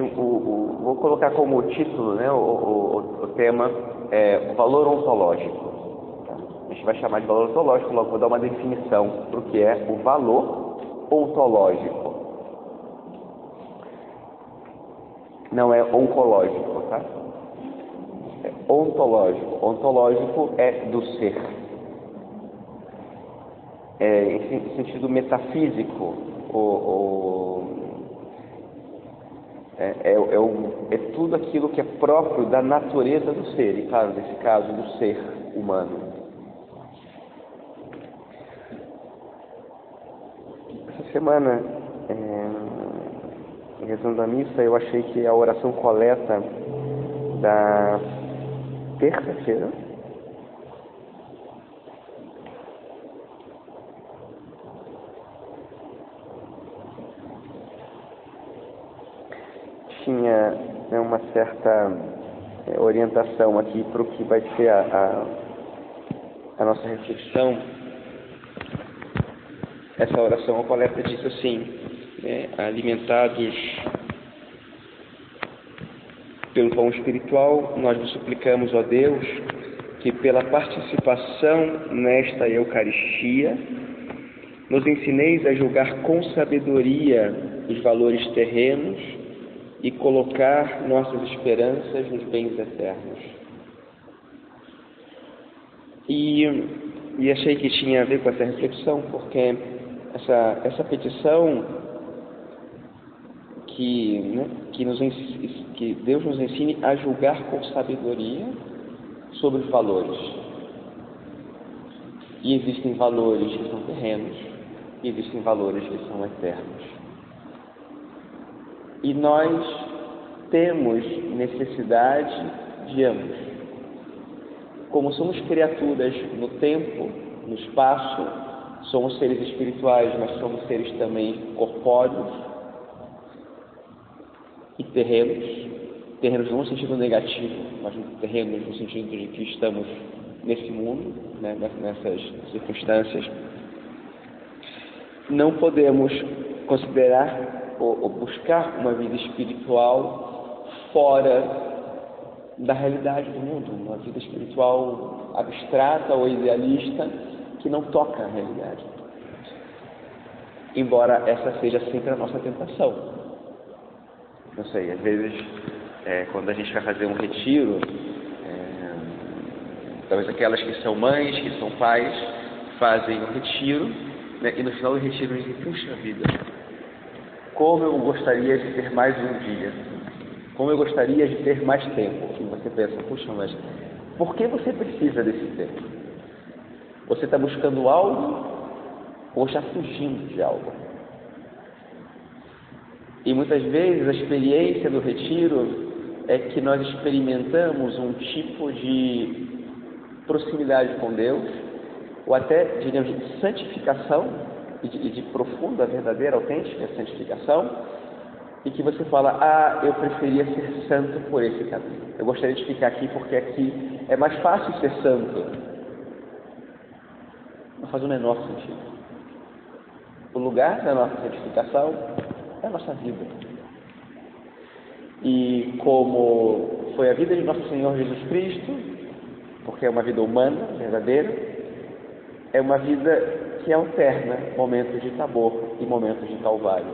o, o, vou colocar como título, né, o, o, tema é o valor ontológico. A gente vai chamar de valor ontológico, logo vou dar uma definição para o que é o valor ontológico. Não é oncológico, tá? É ontológico. Ontológico é do ser. É, em sentido metafísico, o é, é, é, o, é, tudo aquilo que é próprio da natureza do ser, e claro, nesse caso, do ser humano. Essa semana, é, rezando a missa, eu achei que a oração coleta da terça-feira, tinha né, uma certa é, orientação aqui para o que vai ser a, a, a, nossa reflexão. Essa oração, a coleta diz assim, né, alimentados pelo pão espiritual, nós vos suplicamos, ó Deus, que pela participação nesta Eucaristia, nos ensineis a julgar com sabedoria os valores terrenos e colocar nossas esperanças nos bens eternos. E, e achei que tinha a ver com essa reflexão, porque essa, essa petição que, né, que, nos, que Deus nos ensine a julgar com sabedoria sobre os valores. E existem valores que são terrenos, e existem valores que são eternos. E nós temos necessidade de ambos. Como somos criaturas no tempo, no espaço, somos seres espirituais, mas somos seres também corpóreos e terrenos. Terrenos no sentido negativo, mas terrenos no sentido de que estamos nesse mundo, né, nessas circunstâncias. Não podemos considerar ou, ou buscar uma vida espiritual fora da realidade do mundo, uma vida espiritual abstrata ou idealista que não toca a realidade. Embora essa seja sempre a nossa tentação. Não sei, às vezes, é, quando a gente vai fazer um retiro, é, talvez aquelas que são mães, que são pais, fazem um retiro, né, e no final do retiro dizem, puxa vida, como eu gostaria de ter mais um dia. Como eu gostaria de ter mais tempo. E você pensa, puxa, mas por que você precisa desse tempo? Você está buscando algo ou está fugindo de algo? E muitas vezes a experiência do retiro é que nós experimentamos um tipo de proximidade com Deus, ou até, digamos, de santificação e de, de profunda, verdadeira, autêntica santificação, e que você fala, ah, eu preferia ser santo por esse caminho. Eu gostaria de ficar aqui porque aqui é mais fácil ser santo. Não faz o menor sentido. O lugar da nossa santificação é a nossa vida. E como foi a vida de nosso Senhor Jesus Cristo, porque é uma vida humana, verdadeira, é uma vida que alterna momentos de Tabor e momentos de Calvário.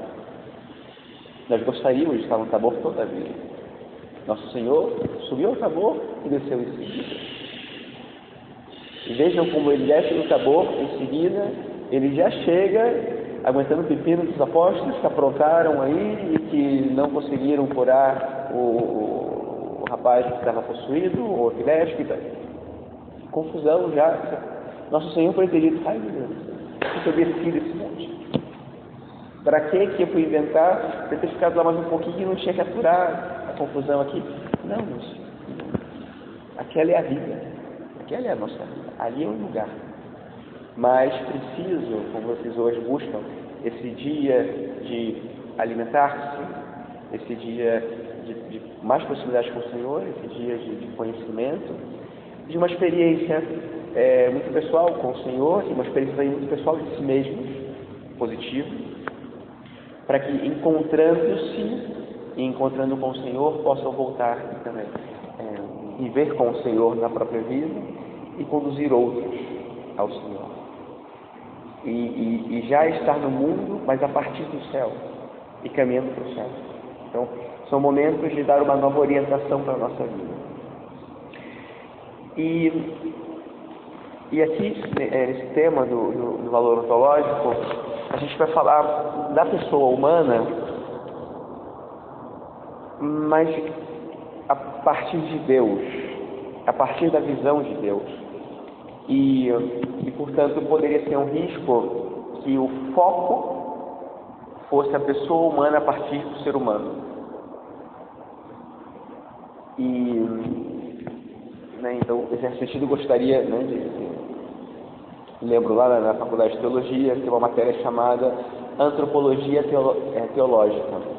Nós gostaríamos de estar no Tabor toda a vida. Nosso Senhor subiu ao Tabor e desceu em seguida. Vejam como ele desce no Tabor, em seguida, ele já chega aguentando o pepino dos apóstolos que aprontaram aí e que não conseguiram curar o, o, rapaz que estava possuído, o epilético. Confusão já. Nosso Senhor foi entendido, ai meu Deus, eu desci desse monte? Para que que eu fui inventar? Ter ficado lá mais um pouquinho e não tinha que aturar a confusão aqui. Não, meus Aquela é a vida. Aquela é a nossa vida. Ali é o lugar. Mas preciso, como vocês hoje buscam, esse dia de alimentar-se, esse dia de, de, mais proximidade com o Senhor, esse dia de, de conhecimento, de uma experiência é, muito pessoal com o Senhor e uma experiência muito pessoal de si mesmos, positivo, para que encontrando-se e encontrando com o Senhor possam voltar e também é, viver com o Senhor na própria vida e conduzir outros ao Senhor. E, e, e já estar no mundo, mas a partir do céu e caminhando para o céu. Então, são momentos de dar uma nova orientação para a nossa vida. E, e aqui, é, nesse tema do, do, do valor ontológico, a gente vai falar da pessoa humana, mas a partir de Deus, a partir da visão de Deus. E, e portanto, poderia ser um risco que o foco fosse a pessoa humana a partir do ser humano. E, né, então, nesse sentido, gostaria né, de, lembro lá na, faculdade de teologia, tem uma matéria chamada Antropologia é, Teológica.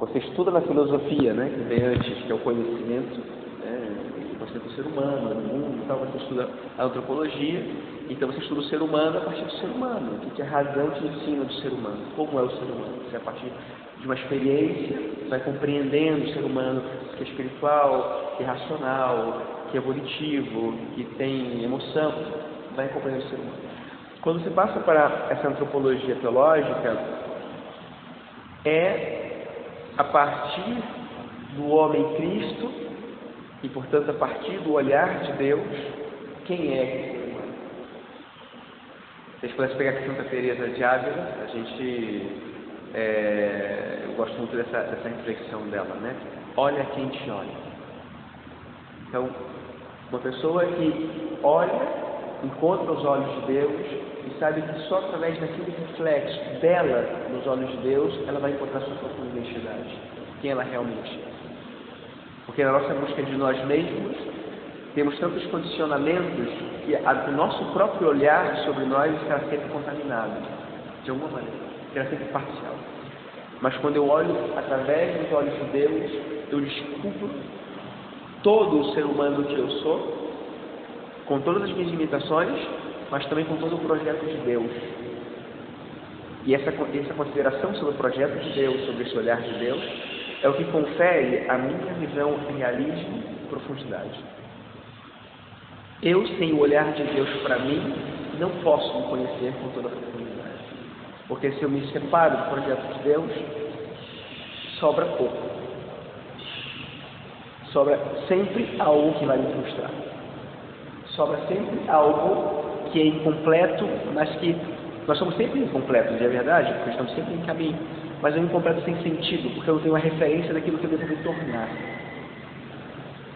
Você estuda na filosofia, né, que vem antes, que é o conhecimento, né, você é do ser humano, do mundo, então você estuda a antropologia, então você estuda o ser humano a partir do ser humano, o que é a razão de ensino do ser humano, como é o ser humano. Você, a partir de uma experiência, vai compreendendo o ser humano que é espiritual, que é racional, que é volitivo, que tem emoção, vai compreender o ser humano. Quando você passa para essa antropologia teológica, é a partir do homem Cristo e, portanto, a partir do olhar de Deus, quem é esse ser humano? Se vocês pudessem pegar aqui Santa Teresa de Ávila, a gente, é, eu gosto muito dessa, dessa reflexão dela, né? Olha quem te olha. Então, uma pessoa que olha, encontra os olhos de Deus e sabe que só através daquele reflexo dela nos olhos de Deus ela vai encontrar sua própria identidade, quem ela realmente é. Porque na nossa busca de nós mesmos temos tantos condicionamentos que a, o nosso próprio olhar sobre nós está sempre contaminado, de alguma maneira, será sempre parcial. Mas quando eu olho através dos olhos de Deus, eu descubro todo o ser humano que eu sou, com todas as minhas limitações, mas também com todo o projeto de Deus. E essa, essa consideração sobre o projeto de Deus, sobre esse olhar de Deus, é o que confere a minha visão realismo e profundidade. Eu, sem o olhar de Deus para mim, não posso me conhecer com toda a profundidade. Porque se eu me separo do projeto de Deus, sobra pouco. Sobra sempre algo que vai me frustrar. Sobra sempre algo que é incompleto, mas que nós somos sempre incompletos, é verdade, porque estamos sempre em caminho, mas é um incompleto sem sentido, porque eu tenho uma referência daquilo que eu devo me tornar.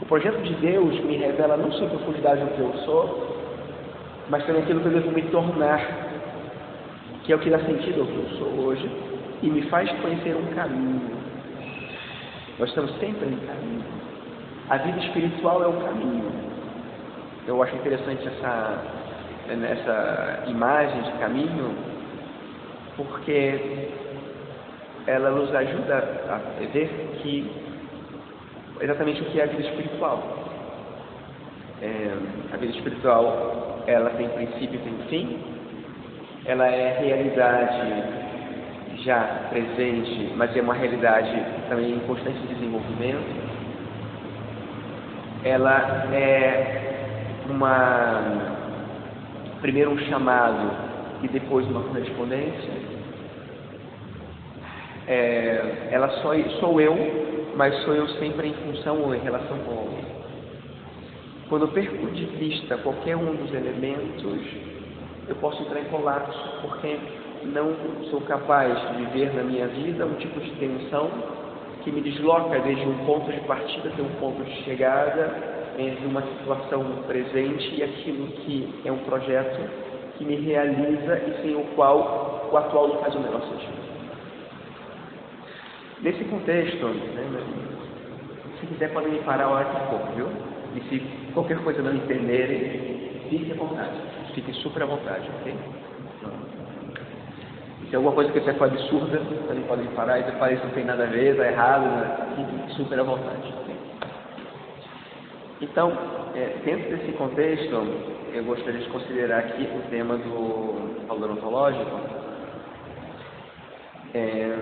O projeto de Deus me revela não só a profundidade do que eu sou, mas também aquilo que eu devo me tornar, que é o que dá sentido ao que eu sou hoje, e me faz conhecer um caminho. Nós estamos sempre em caminho. A vida espiritual é o caminho. Eu acho interessante essa nessa imagem de caminho, porque ela nos ajuda a ver que exatamente o que é a vida espiritual. É, a vida espiritual, ela tem princípio e tem fim, ela é realidade já presente, mas é uma realidade também em constante desenvolvimento. Ela é uma primeiro um chamado e depois uma correspondência. É, ela só, sou eu, mas sou eu sempre em função ou em relação com o. Quando eu perco de vista qualquer um dos elementos, eu posso entrar em colapso, porque não sou capaz de viver na minha vida um tipo de tensão que me desloca desde um ponto de partida até um ponto de chegada entre uma situação presente e aquilo que é um projeto que me realiza e sem o qual o atual não faz o menor sentido. Nesse contexto, né, se quiser podem me parar a hora que for, viu? E se qualquer coisa não entenderem, fique à vontade, fique super à vontade, ok? Se alguma coisa que você for absurda, também podem parar e dizer, isso não tem nada a ver, está errado, né? fique super à vontade. Então, é, dentro desse contexto, eu gostaria de considerar aqui o tema do valor ontológico. É,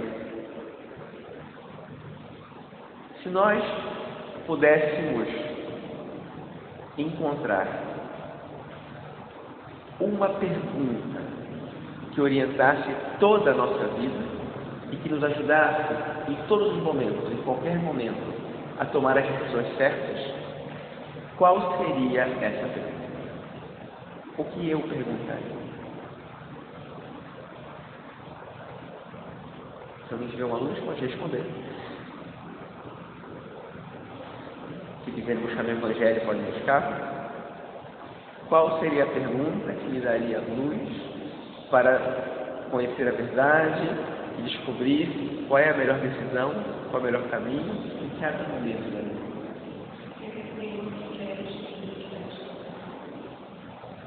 Se nós pudéssemos encontrar uma pergunta que orientasse toda a nossa vida e que nos ajudasse em todos os momentos, em qualquer momento, a tomar as decisões certas, qual seria essa pergunta? O que eu perguntaria? Se alguém tiver uma luz, pode responder. Se quiser buscar no Evangelho, pode buscar. Qual seria a pergunta que lhe daria luz para conhecer a verdade e descobrir qual é a melhor decisão, qual é o melhor caminho em cada momento da vida?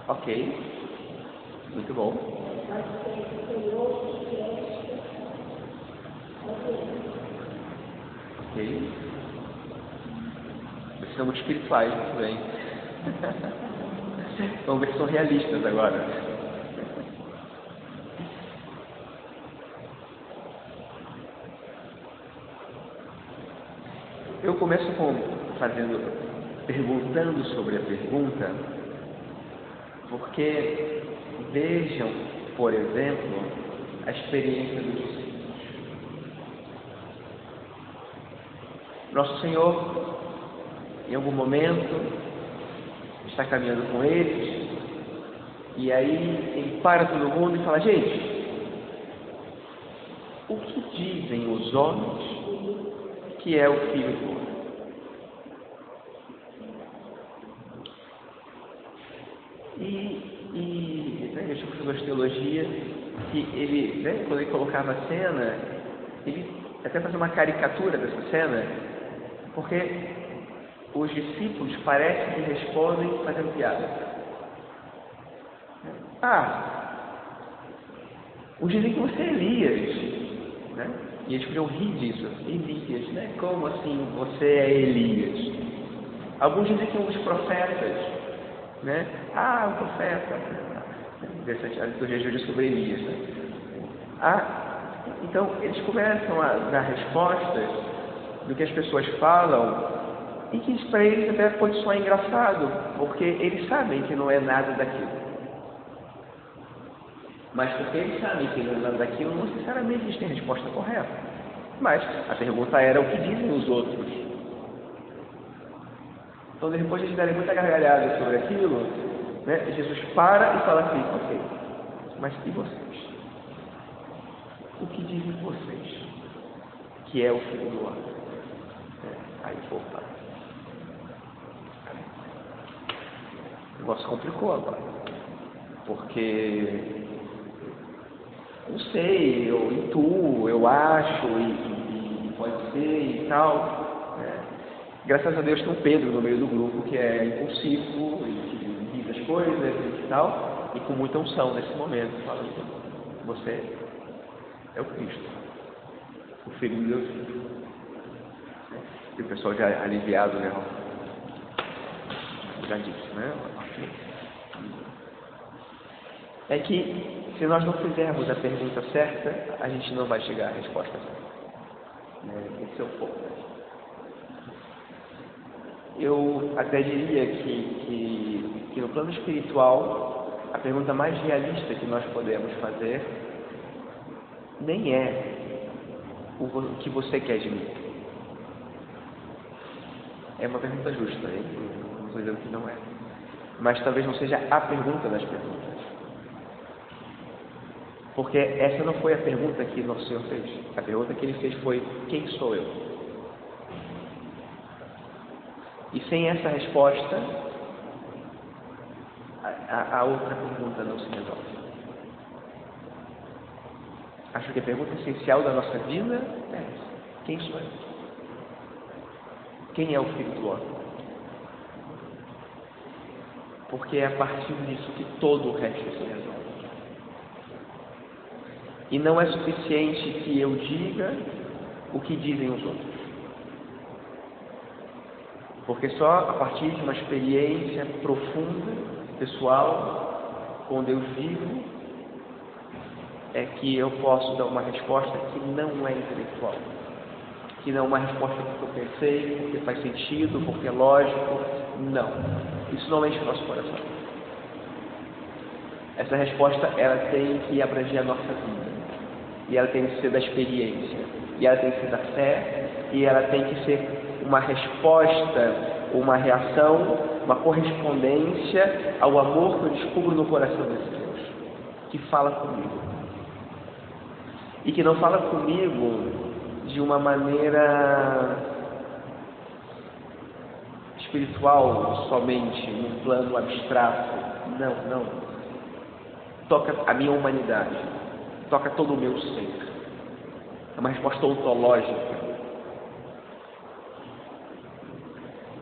Ok. Muito bom. Ok. Muito espirituais, muito bem. Vamos ver se são realistas agora. Eu começo com fazendo, perguntando sobre a pergunta, porque vejam, por exemplo, a experiência dos. Nosso Senhor, em algum momento, está caminhando com eles, e aí ele para todo mundo e fala: Gente, o que dizem os homens que é o filho do homem? E, e né, eu tinha professor de teologia que ele, né, quando ele colocava a cena, ele até fazia uma caricatura dessa cena, porque os discípulos parecem que respondem fazendo piada. Ah, os dizem que você é Elias, né? E eles podiam rir disso. Elias, né? Como assim você é Elias? Alguns dizem que um dos profetas, né? Ah, o profeta. Interessante, a liturgia judia sobre Elias. Né? Ah, então eles começam a dar respostas do que as pessoas falam e que isso para eles até pode soar engraçado, porque eles sabem que não é nada daquilo. Mas porque eles sabem que não é nada daquilo, não necessariamente eles têm a resposta correta. Mas a pergunta era o que dizem os outros. Então depois de eles darem muita gargalhada sobre aquilo, né, Jesus para e fala assim, ok, mas e vocês? O que dizem vocês? Que é o filho do homem? É, aí voltar. O negócio complicou agora. Porque não sei, eu intuo, eu acho, e, e, pode ser e tal. Né? Graças a Deus tem um Pedro no meio do grupo que é impulsivo e que diz as coisas e tal, e com muita unção nesse momento, falando, você é o Cristo, o Filho de Deus. E o pessoal já aliviado, né? Já disse, né? É que se nós não fizermos a pergunta certa, a gente não vai chegar à resposta certa. Né? Esse é o foco. Eu até diria que, que, que no plano espiritual, a pergunta mais realista que nós podemos fazer nem é o que você quer de mim. É uma pergunta justa, hein? não estou dizendo que não é. Mas talvez não seja a pergunta das perguntas. Porque essa não foi a pergunta que nosso Senhor fez. A pergunta que ele fez foi: Quem sou eu? E sem essa resposta, a, a outra pergunta não se resolve. Acho que a pergunta essencial da nossa vida é essa: Quem sou eu? Quem é o Filho do Homem? Porque é a partir disso que todo o resto se resolve. E não é suficiente que eu diga o que dizem os outros. Porque só a partir de uma experiência profunda, pessoal, com Deus vivo, é que eu posso dar uma resposta que não é intelectual. que não é uma resposta porque eu pensei, porque faz sentido, porque é lógico. Não. Isso não enche o nosso coração. Essa resposta ela tem que abranger a nossa vida. E ela tem que ser da experiência. E ela tem que ser da fé. E ela tem que ser uma resposta, uma reação, uma correspondência ao amor que eu descubro no coração desse Deus. Que fala comigo. E que não fala comigo de uma maneira espiritual somente, num plano abstrato. Não, não toca a minha humanidade, toca todo o meu ser. É uma resposta ontológica.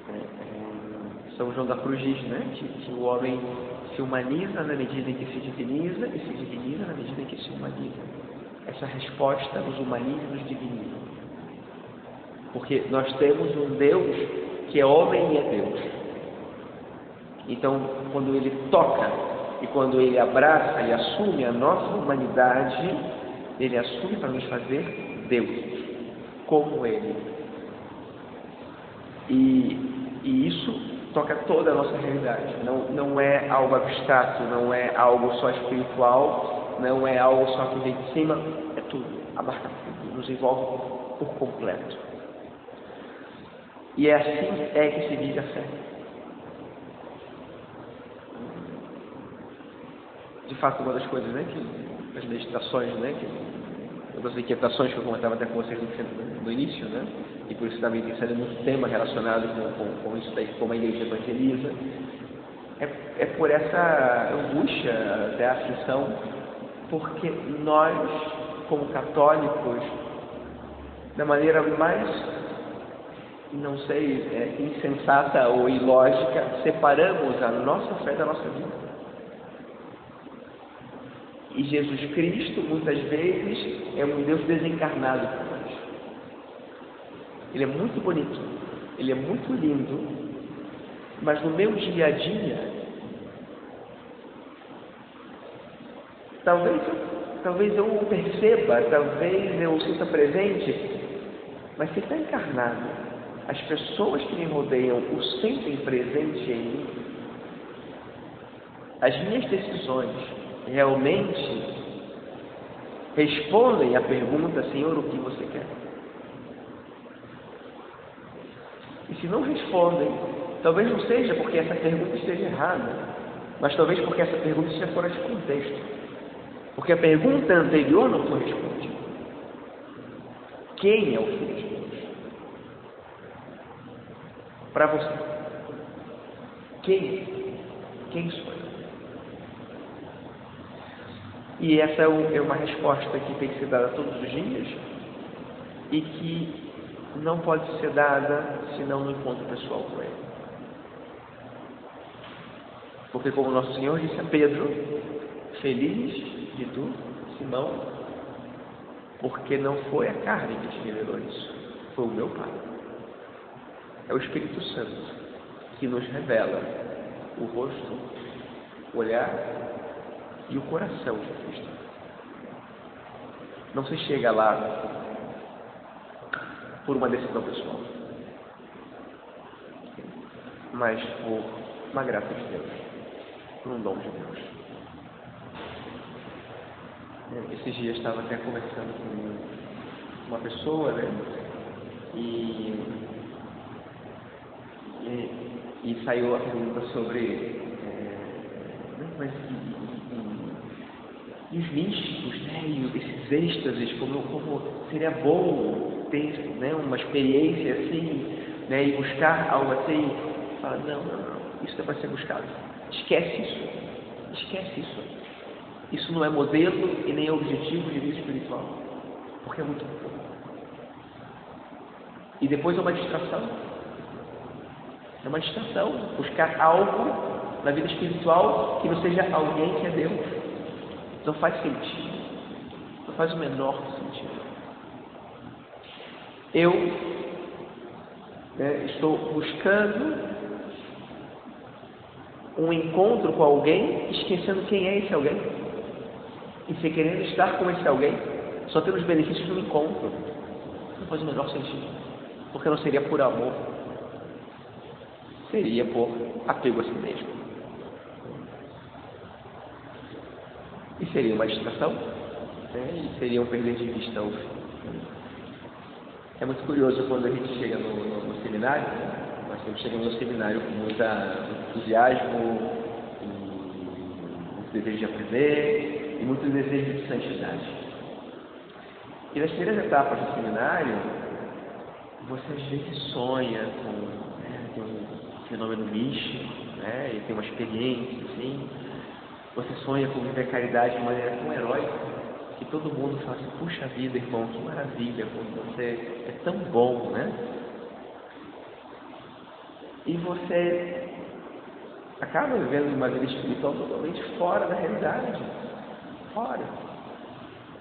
É, é, São João da Cruz diz né, que, que o homem se humaniza na medida em que se diviniza e se diviniza na medida em que se humaniza. Essa resposta nos humaniza e nos diviniza. Porque nós temos um Deus que é homem e é Deus. Então, quando ele toca e quando ele abraça e assume a nossa humanidade, ele assume para nos fazer Deus, como ele. E, e isso toca toda a nossa realidade. Não, não é algo abstrato, não é algo só espiritual, não é algo só que vem de cima, é tudo, abarca tudo, nos envolve por completo. E é assim é que se vive a fé. de fato, uma das coisas, né, que as meditações, né, que, das inquietações que eu comentava até com vocês no, no início, né, e por isso também tem sido muito tema relacionado com, com, com isso daí, como a igreja evangeliza, é, é por essa angústia da aflição, porque nós, como católicos, da maneira mais, não sei, é, insensata ou ilógica, separamos a nossa fé da nossa vida. E Jesus Cristo, muitas vezes, é um Deus desencarnado para nós. Ele é muito bonito, ele é muito lindo, mas no meu dia a dia, talvez, talvez eu o perceba, talvez eu o sinta presente, mas se está encarnado, as pessoas que me rodeiam o sentem presente em mim, as minhas decisões, realmente respondem à pergunta, Senhor, o que você quer? E se não respondem, talvez não seja porque essa pergunta esteja errada, mas talvez porque essa pergunta esteja fora de contexto. Porque a pergunta anterior não foi respondida. Quem é o Filho de Deus? Para você. Quem? Quem sou eu? E essa é, é uma resposta que tem que ser dada todos os dias e que não pode ser dada senão no encontro pessoal com Ele. Porque, como Nosso Senhor disse a Pedro, feliz de tu, Simão, porque não foi a carne que te revelou isso, foi o meu Pai. É o Espírito Santo que nos revela o rosto, o olhar e o coração de Cristo. Não se chega lá por uma decisão pessoal, mas por uma graça de Deus, por um dom de Deus. Esses dias estava até conversando com uma pessoa, né? E, e, e saiu a pergunta sobre é, mas e os místicos, né, e esses êxtases, como, como seria bom ter né, uma experiência assim, né, e buscar algo assim. Fala, não, não, não, isso não é para ser buscado. Esquece isso. Esquece isso. Isso não é modelo e nem é objetivo de vida espiritual. Porque é muito pouco. E depois é uma distração. É uma distração. Buscar algo na vida espiritual que não seja alguém que é Deus. Não faz sentido. Não faz o menor sentido. Eu né, estou buscando um encontro com alguém, esquecendo quem é esse alguém. E se querendo estar com esse alguém, só tendo os benefícios do encontro. Não faz o menor sentido. Porque não seria por amor. Seria por apego a si mesmo. E seria uma distração. Né? E seria um perder de vista o fim. É muito curioso quando a gente chega no, no, no seminário, né? nós sempre chegamos no seminário com muita, muito entusiasmo, e muito desejo de aprender e muito desejo de santidade. E nas primeiras etapas do seminário, você às vezes sonha com, né, fenômeno místico, né, e tem uma experiência, assim. Você sonha com viver a caridade de maneira tão heróica que todo mundo fala assim, puxa vida, irmão, que maravilha, como você é tão bom, né? E você acaba vivendo uma vida espiritual totalmente fora da realidade. Fora.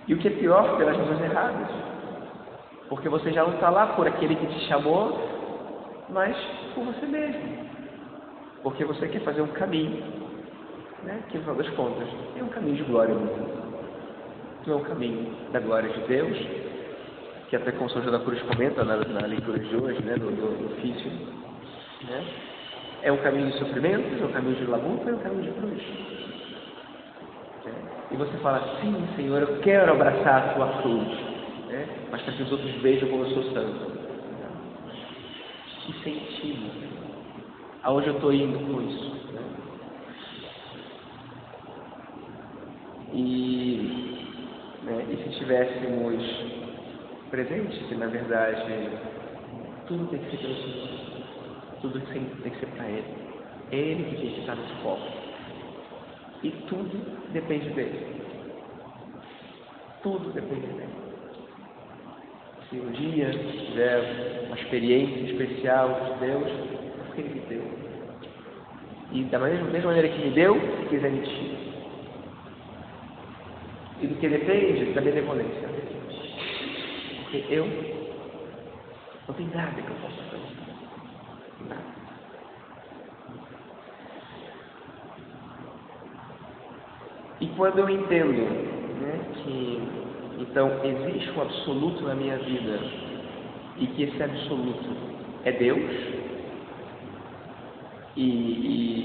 E o que é pior, pelas razões erradas. Porque você já não está lá por aquele que te chamou, mas por você mesmo. Porque você quer fazer um caminho, né? que no final das contas é um caminho de glória mesmo que é o caminho da glória de Deus, que até como São João da Cruz comenta na, na leitura de hoje, né, do, do, ofício, né, é um caminho de sofrimento, é um caminho de labuta, é um caminho de cruz. É. E você fala, sim, Senhor, eu quero abraçar a tua cruz, né, mas para que os outros vejam como eu sou santo. Que sentido? Aonde eu estou indo com isso? Né? E né? E se estivéssemos presentes, que na verdade tudo tem que ser pelo Senhor, tudo tem, que ser para Ele. Ele que tem que estar foco. E tudo depende dele. Tudo depende dele. Se um dia tiver uma experiência especial de Deus, porque Ele me deu. E da mesma, mesma maneira que me deu, se quiser me tira e do que depende da benevolência Porque eu não tenho nada que eu possa fazer. Nada. E quando eu entendo né, que então existe um absoluto na minha vida e que esse absoluto é Deus, e, e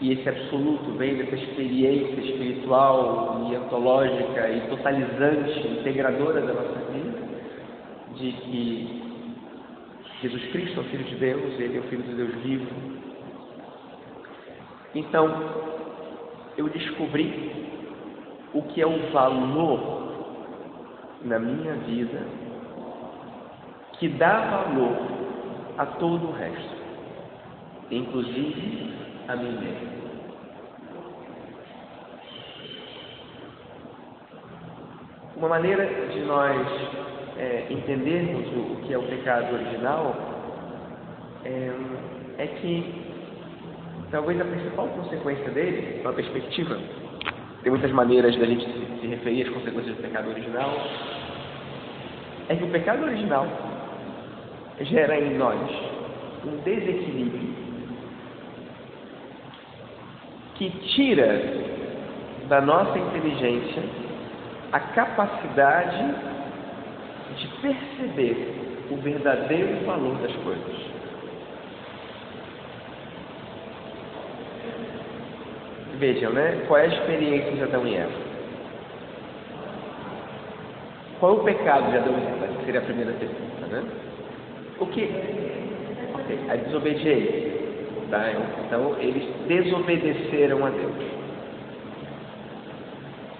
e esse absoluto vem dessa experiência espiritual e antológica e totalizante, integradora da nossa vida, de que Jesus Cristo é o Filho de Deus, Ele é o Filho de Deus vivo. Então, eu descobri o que é o valor na minha vida que dá valor a todo o resto, inclusive a mim mesmo. Uma maneira de nós é, entendermos o, o, que é o pecado original é, é que talvez a principal consequência dele, uma perspectiva, tem muitas maneiras da gente se, se referir às consequências do pecado original, é que o pecado original gera em nós um desequilíbrio que tira da nossa inteligência a capacidade de perceber o verdadeiro valor das coisas. Vejam, né? Qual é a experiência de Adão e Eva? Qual é o pecado de Adão e Eva? Seria a primeira pergunta, né? O que? A desobediência. Tá? Então, eles desobedeceram a Deus.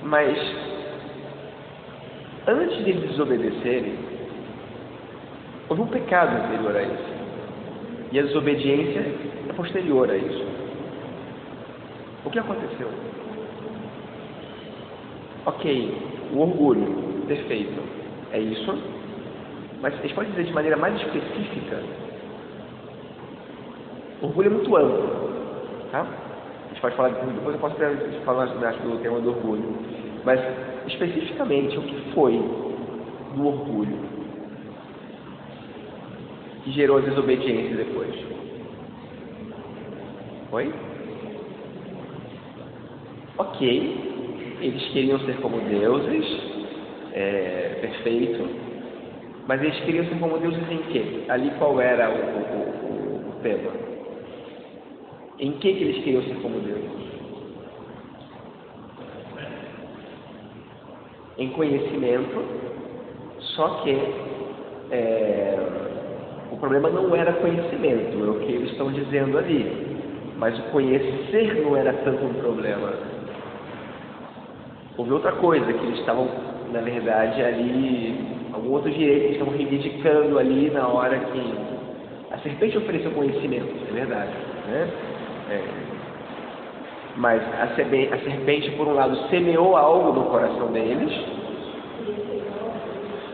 Mas, antes de eles desobedecerem, houve um pecado anterior a isso. E a desobediência é posterior a isso. O que aconteceu? Ok, o orgulho, perfeito, é isso. Mas a gente pode dizer de maneira mais específica Orgulho é muito amplo, tá? A gente pode falar, depois eu posso falar do tema do orgulho, mas especificamente o que foi do orgulho que gerou a desobediência depois? Foi? Ok, eles queriam ser como deuses, é, perfeito, Mas eles queriam ser como deuses em quê? Ali qual era o, o, o, o tema? Em que, que eles queriam ser como deuses? Em conhecimento, só que é, o problema não era conhecimento, é o que eles estão dizendo ali. Mas o conhecer não era tanto um problema. Houve outra coisa que eles estavam, na verdade, ali algum outro direito que estavam reivindicando ali na hora que a serpente ofereceu conhecimento, é verdade. Né? É. Mas a serpente, por um lado, semeou algo no coração deles.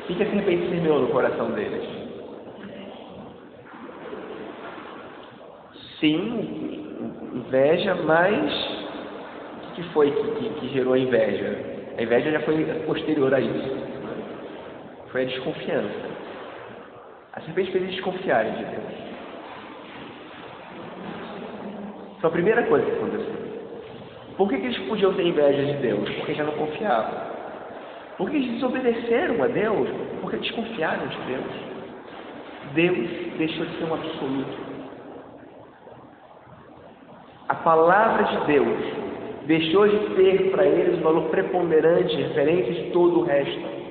O que a serpente semeou no coração deles? Sim, inveja, mas que foi que, que, que gerou a inveja? A inveja já foi posterior a isso. Foi a desconfiança. A serpente fez eles desconfiarem de Deus. Foi a primeira coisa que aconteceu. Por que, que eles podiam ter inveja de Deus? Porque já não confiavam. Por que eles desobedeceram a Deus? Porque desconfiaram de Deus. Deus deixou de ser um absoluto. A palavra de Deus deixou de ter para eles um valor preponderante, referente de todo o resto.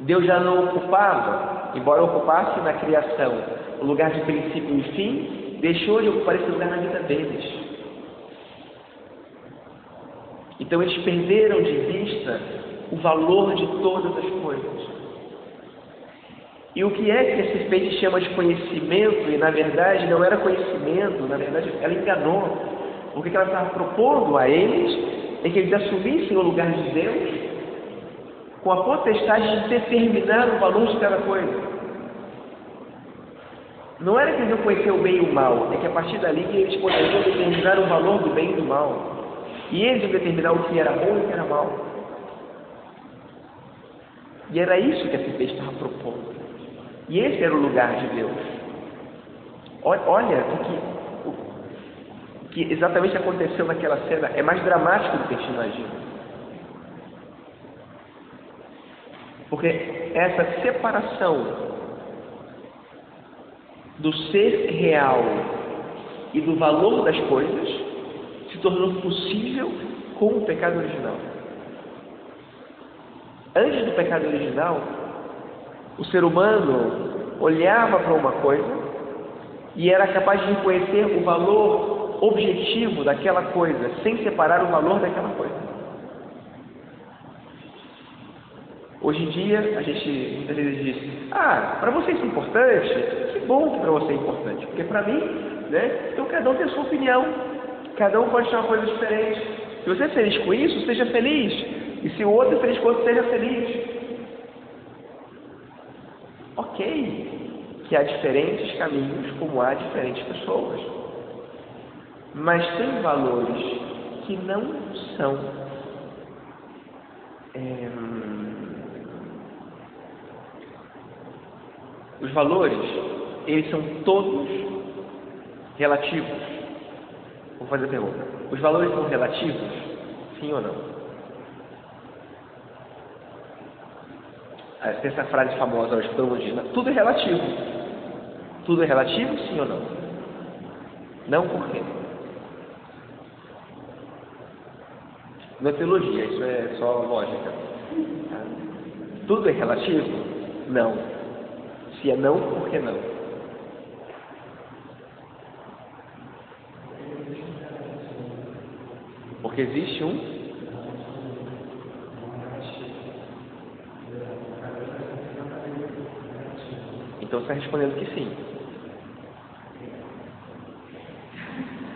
Deus já não ocupava, embora ocupasse na criação o lugar de princípio e fim, deixou de ocupar esse lugar na vida deles. Então eles perderam de vista o valor de todas as coisas. E o que é que esse peixe chama de conhecimento, e na verdade não era conhecimento, na verdade ela enganou. O que ela estava propondo a eles é que eles assumissem o lugar de Deus com a potestade de determinar o valor de cada coisa. Não era que eles iam conhecer o bem e o mal, é que a partir dali eles poderiam determinar o valor do bem e do mal. E eles iam determinar o que era bom e o que era mal. E era isso que a CP estava propondo. E esse era o lugar de Deus. Olha o que, o que exatamente aconteceu naquela cena. É mais dramático do que a gente imagina. Porque essa separação do ser real e do valor das coisas se tornou possível com o pecado original. Antes do pecado original, o ser humano olhava para uma coisa e era capaz de reconhecer o valor objetivo daquela coisa, sem separar o valor daquela coisa. Hoje em dia, a gente muitas vezes diz: Ah, para você isso é importante? Que bom que para você é importante, porque para mim, né? Então cada um tem a sua opinião, cada um pode ter uma coisa diferente. Se você é feliz com isso, seja feliz. E se o outro é feliz com isso, seja feliz. Ok, que há diferentes caminhos, como há diferentes pessoas. Mas tem valores que não são. É, Os valores, eles são todos relativos. Vou fazer a pergunta. Os valores são relativos? Sim ou não? Ah, tem essa frase famosa hoje que todo mundo diz, tudo é relativo. Tudo é relativo, sim ou não? Não por quê? Não é teologia, isso é só lógica. Tudo é relativo? Não. Se é não, por que não? Porque existe um Então você está respondendo que sim.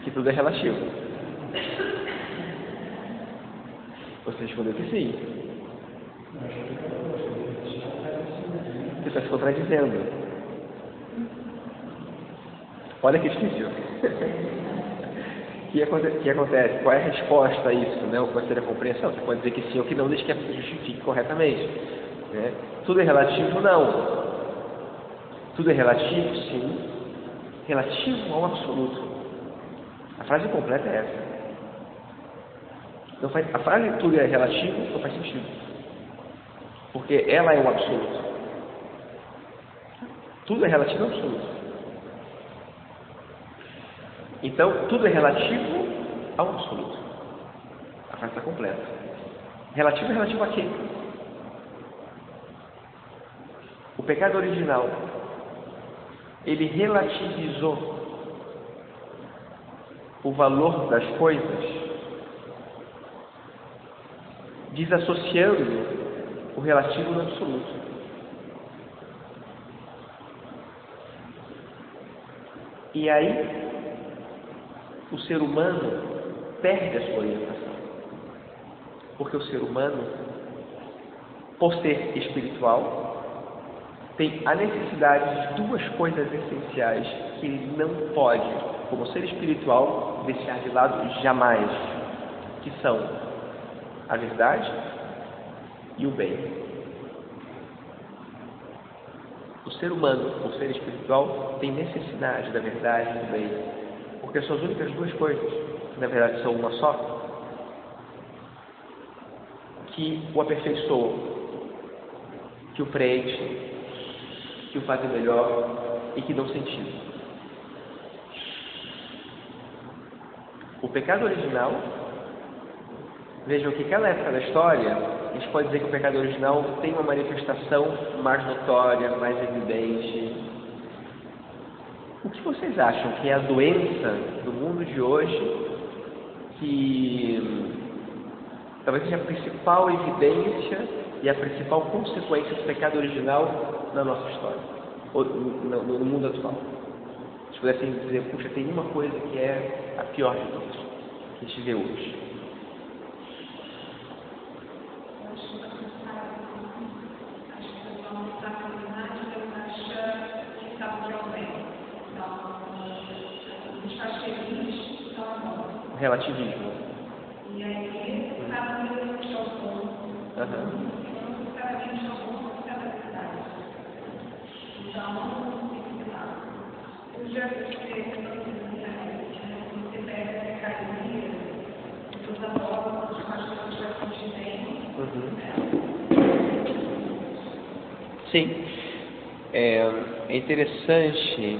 Que tudo é relativo. Você respondeu que sim. está se contradizendo. Olha que difícil. Que, que, acontece? Qual é a resposta a isso? Né? Qual vai ser a compreensão? Você pode dizer que sim ou que não, desde que a justifique corretamente. Né? Tudo é relativo? Não. Tudo é relativo? Sim. Relativo ao absoluto. A frase completa é essa. Faz, a frase tudo é relativo não faz sentido. Porque ela é o absoluto. Tudo é relativo ao absoluto. Então, tudo é relativo ao absoluto. A frase está completa. Relativo é relativo a quê? O pecado original, ele relativizou o valor das coisas, desassociando o relativo do absoluto. E aí, o ser humano perde a sua orientação. Porque o ser humano, por ser espiritual, tem a necessidade de duas coisas essenciais que ele não pode, como ser espiritual, deixar de lado jamais, que são a verdade e o bem. O ser humano, por ser espiritual, tem necessidade da verdade e do bem. Porque são as únicas duas coisas, que na verdade são uma só, que o aperfeiçoam, que o preenchem, que o fazem melhor e que dão sentido. O pecado original, vejam que cada época da história, a gente pode dizer que o pecado original tem uma manifestação mais notória, mais evidente, o que vocês acham que é a doença do mundo de hoje que talvez seja a principal evidência e a principal consequência do pecado original na nossa história, no, no, no mundo atual? Se pudessem dizer, puxa, tem uma coisa que é a pior de todas, que a gente vê hoje. relativismo. E aí. Uhum. Cada vez é o bom, cada verdade. Então, eu já vi você pega a academia, toda a forma, os pastores já continem. Sim. É, é interessante.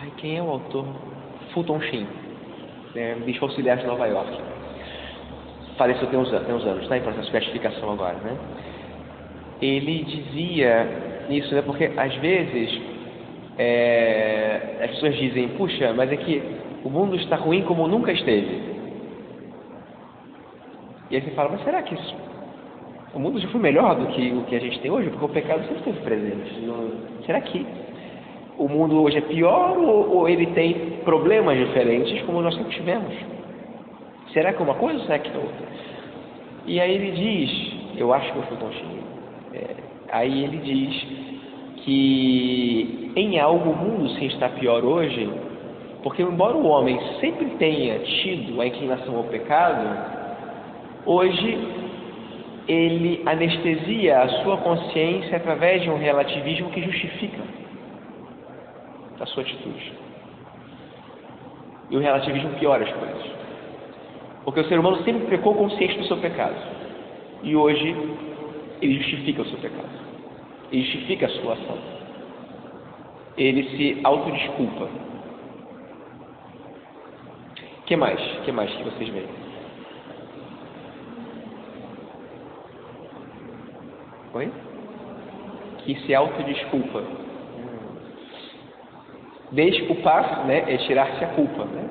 Ai, quem é o autor? Fulton Sheen é, bispo auxiliar de Nova York. Faleceu tem uns, tem uns anos, está em processo de beatificação agora, né? Ele dizia isso, né? Porque às vezes é, as pessoas dizem, puxa, mas é que o mundo está ruim como nunca esteve. E aí você fala, mas será que isso, o mundo já foi melhor do que o que a gente tem hoje? Porque o pecado sempre esteve presente. será que o mundo hoje é pior ou, ou, ele tem problemas diferentes como nós sempre tivemos? Será que é uma coisa ou será que é outra? E aí ele diz, eu acho que eu fui cheio, é, aí ele diz que em algo o mundo sim está pior hoje, porque embora o homem sempre tenha tido a inclinação ao pecado, hoje ele anestesia a sua consciência através de um relativismo que justifica da sua atitude. E o relativismo piora as coisas. Porque o ser humano sempre pecou consciente do seu pecado. E hoje ele justifica o seu pecado. Ele justifica a sua ação. Ele se autodesculpa. Que mais? O que mais que vocês veem? Oi? Que se autodesculpa. Desculpar né, é tirar-se a culpa. Né?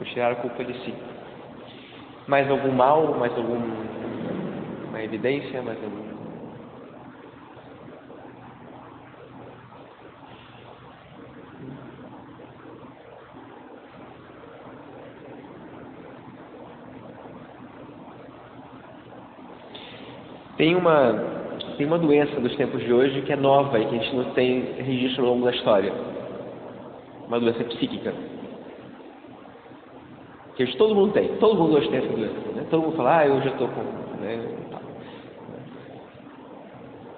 É tirar a culpa de si. Mais algum mal, mais alguma evidência, mais algum. Tem uma tem uma doença dos tempos de hoje que é nova e que a gente não tem registro ao longo da história. Uma doença psíquica. Que hoje todo mundo tem. Todo mundo hoje tem essa doença. Né? Todo mundo fala, ah, eu já estou com. Né?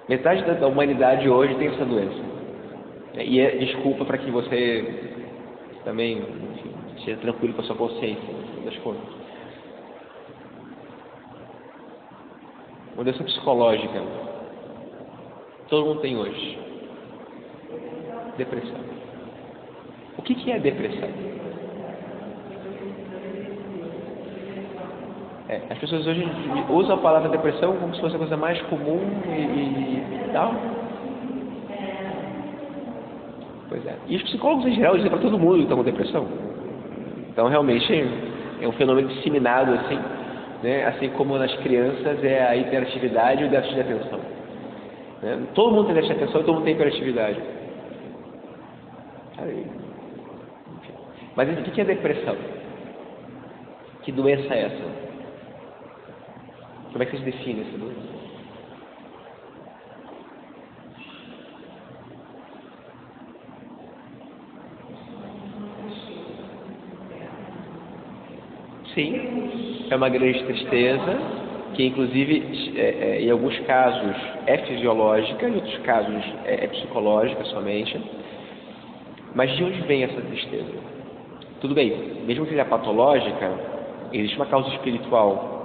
Metade da humanidade hoje tem essa doença. E é desculpa para que você também seja tranquilo com a sua consciência das coisas. uma doença psicológica. Todo mundo tem hoje. Depressão. O que, que é depressão? É, as pessoas hoje usam a palavra depressão como se fosse a coisa mais comum e, e, e tal. Pois é. E os psicólogos em geral dizem para todo mundo que está com depressão. Então realmente é um fenômeno disseminado assim, né? assim como nas crianças é a hiperatividade e o déficit de atenção. Né? Todo mundo tem déficit de atenção e todo mundo tem hiperatividade. Mas o que é depressão? Que doença é essa? Como é que vocês definem essa doença? Sim, é uma grande tristeza, que inclusive é, é, em alguns casos é fisiológica, em outros casos é, é psicológica somente. Mas de onde vem essa tristeza? Tudo bem, mesmo que seja patológica, existe uma causa espiritual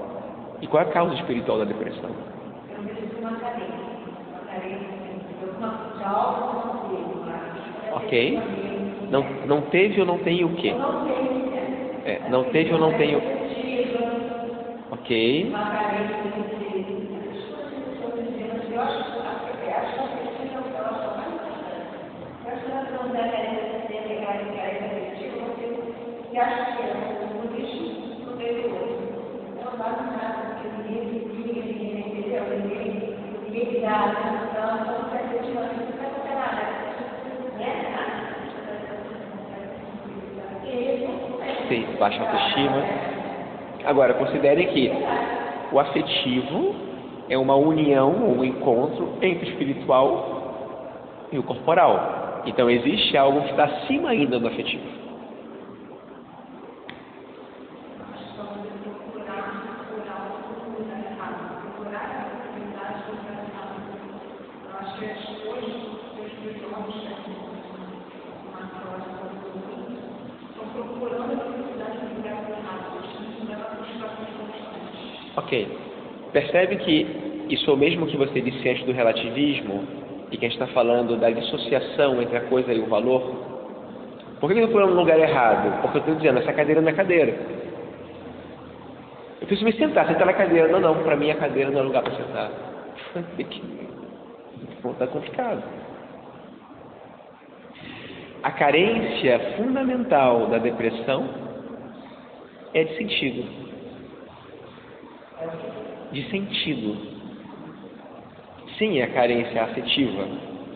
e qual é a causa espiritual da depressão? Ok. Não, não teve ou não tem o quê? É, não teve ou não tem o Ok. E acho que é um budismo superior. Então, basicamente, Sim, baixa autoestima. Agora, considere que o afetivo é uma união, um encontro entre o espiritual e o corporal. Então, existe algo que está acima ainda do afetivo. Percebe que isso é o mesmo que você disse antes do relativismo e que a gente está falando da dissociação entre a coisa e o valor? Por que eu estou falando no lugar errado? Porque eu estou dizendo, essa cadeira não é cadeira. Eu preciso me sentar, sentar na cadeira. Não, não, para mim a cadeira não é lugar para sentar. Está complicado. A carência fundamental da depressão é de sentido de sentido. Sim, é a carência afetiva,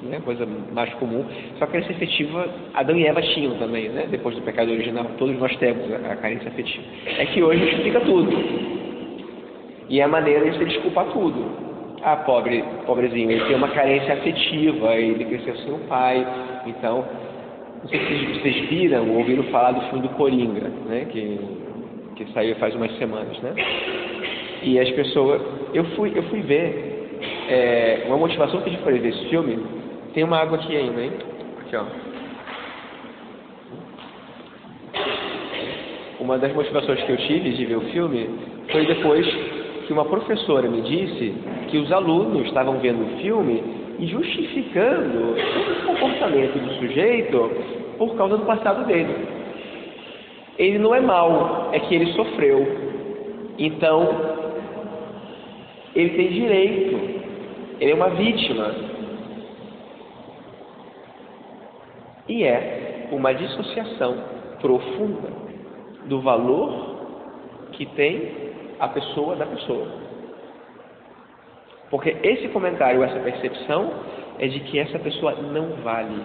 né? coisa mais comum. Só que a carência afetiva, Adão e Eva tinham também, né? depois do pecado original, todos nós temos a carência afetiva. É que hoje justifica tudo. E é a maneira de se desculpar tudo. Ah, pobre, pobrezinho, ele tem uma carência afetiva, ele cresceu sem o pai, então, não sei se vocês viram ou ouviram falar do filme do Coringa, né, que, que saiu faz umas semanas, né? E as pessoas. Eu fui, eu fui ver. É, uma motivação que a gente foi ver esse filme. Tem uma água aqui ainda, hein? Aqui, ó. Uma das motivações que eu tive de ver o filme foi depois que uma professora me disse que os alunos estavam vendo o filme e justificando todo comportamento do sujeito por causa do passado dele. Ele não é mal, é que ele sofreu. Então, ele tem direito, ele é uma vítima. E é uma dissociação profunda do valor que tem a pessoa da pessoa. Porque esse comentário, essa percepção, é de que essa pessoa não vale.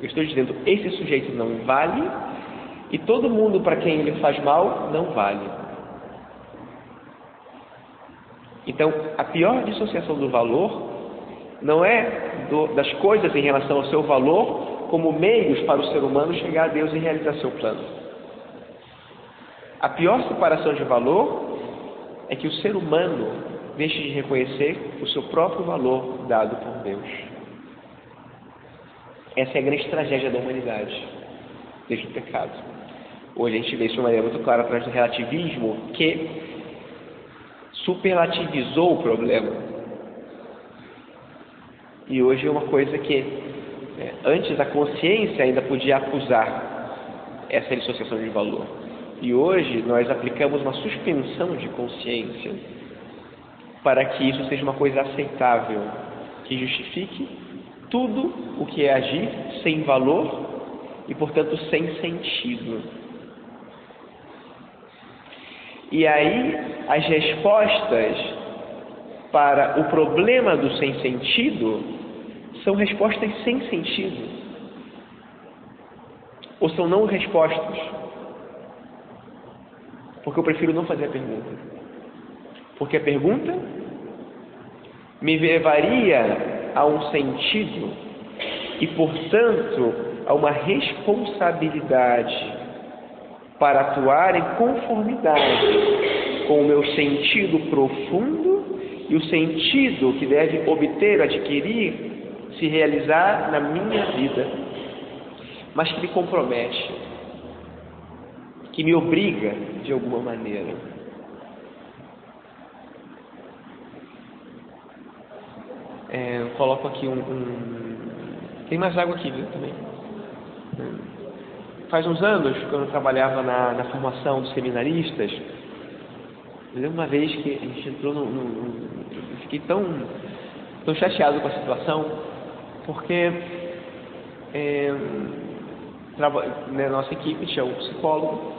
Eu estou dizendo, esse sujeito não vale e todo mundo para quem ele faz mal não vale. Então, a pior dissociação do valor não é do, das coisas em relação ao seu valor como meios para o ser humano chegar a Deus e realizar seu plano. A pior separação de valor é que o ser humano deixe de reconhecer o seu próprio valor dado por Deus. Essa é a grande tragédia da humanidade, desde o pecado. Hoje a gente vê isso de uma maneira muito clara através do relativismo que superlativizou o problema. E hoje é uma coisa que é, antes a consciência ainda podia acusar essa dissociação de valor. E hoje nós aplicamos uma suspensão de consciência para que isso seja uma coisa aceitável, que justifique tudo o que é agir sem valor e, portanto, sem sentido. E aí, as respostas para o problema do sem sentido são respostas sem sentido. Ou são não respostas. Porque eu prefiro não fazer a pergunta. Porque a pergunta me levaria a um sentido e, portanto, a uma responsabilidade para atuar em conformidade com o meu sentido profundo e o sentido que deve obter, adquirir, se realizar na minha vida, mas que me compromete, que me obriga de alguma maneira. É, eu coloco aqui um, um, Tem mais água aqui, viu, também. Faz uns anos, quando eu trabalhava na, na formação dos seminaristas, eu lembro uma vez que a gente entrou no. fiquei tão, tão chateado com a situação, porque é, né, nossa equipe tinha um psicólogo,